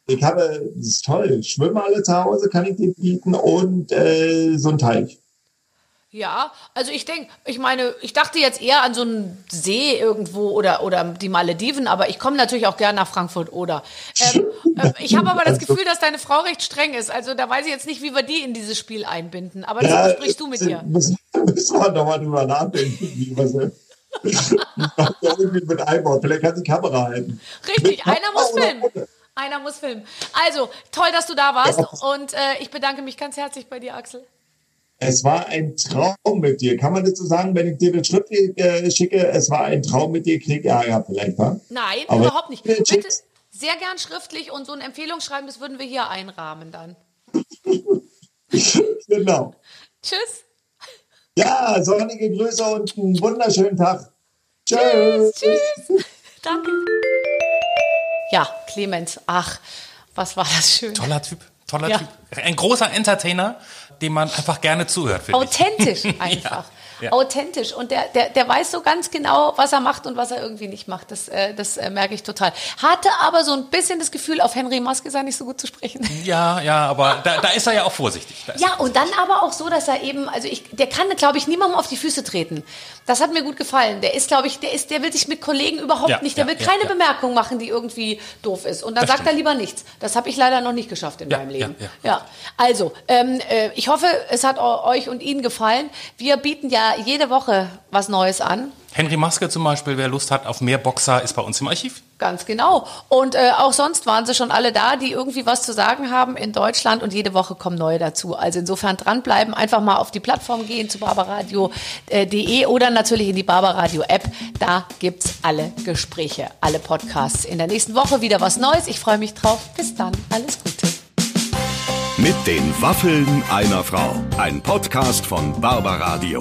Ich habe, das ist toll, Schwimmen alle zu Hause kann ich dir bieten und äh, so ein Teich. Ja, also ich denke, ich meine, ich dachte jetzt eher an so einen See irgendwo oder, oder die Malediven, aber ich komme natürlich auch gerne nach Frankfurt oder. Ähm, äh, ich habe aber das Gefühl, dass deine Frau recht streng ist. Also da weiß ich jetzt nicht, wie wir die in dieses Spiel einbinden. Aber das ja, sprichst du mit ihr. Müssen, müssen wir nochmal drüber nachdenken, wie wir irgendwie mit einbauen. Vielleicht kann die Kamera halten. Richtig, einer muss filmen. Einer muss filmen. Also, toll, dass du da warst. Und äh, ich bedanke mich ganz herzlich bei dir, Axel. Es war ein Traum mit dir. Kann man das so sagen, wenn ich dir den Schritt äh, schicke? Es war ein Traum mit dir. Krieg ja, ja, vielleicht, wa? Nein, Aber überhaupt nicht. Bitte sehr gern schriftlich und so ein Empfehlungsschreiben, das würden wir hier einrahmen dann. [laughs] genau. Tschüss. Ja, sonnige Grüße und einen wunderschönen Tag. Tschüss. Tschüss. tschüss. Danke. Ja, Clemens, ach, was war das schön. Toller Typ, toller ja. Typ. Ein großer Entertainer, dem man einfach gerne zuhört. Authentisch [laughs] einfach. ja authentisch und der, der, der weiß so ganz genau, was er macht und was er irgendwie nicht macht. Das, äh, das äh, merke ich total. Hatte aber so ein bisschen das Gefühl, auf Henry Maske sei nicht so gut zu sprechen. [laughs] Ja, ja, aber da, da ist er ja auch vorsichtig. Ja, und dann aber auch so, dass er eben, also ich, der kann, glaube ich, niemandem auf die Füße treten. Das hat mir gut gefallen. Der ist, glaube ich, der ist, der will sich mit Kollegen überhaupt ja, nicht, der will keine Bemerkung machen, die irgendwie doof ist. Und dann das sagt stimmt. er lieber nichts. Das habe ich leider noch nicht geschafft in meinem Leben. Ja, also, ähm, äh, ich hoffe, es hat euch und Ihnen gefallen. Wir bieten ja jede Woche was Neues an. Henry Maske zum Beispiel, wer Lust hat auf mehr Boxer, ist bei uns im Archiv. Ganz genau. Und äh, auch sonst waren sie schon alle da, die irgendwie was zu sagen haben in Deutschland und jede Woche kommen neue dazu. Also insofern dranbleiben, einfach mal auf die Plattform gehen zu barbaradio.de oder natürlich in die Barbaradio App. Da gibt's alle Gespräche, alle Podcasts. In der nächsten Woche wieder was Neues. Ich freue mich drauf. Bis dann. Alles Gute. Mit den Waffeln einer Frau. Ein Podcast von Barbaradio.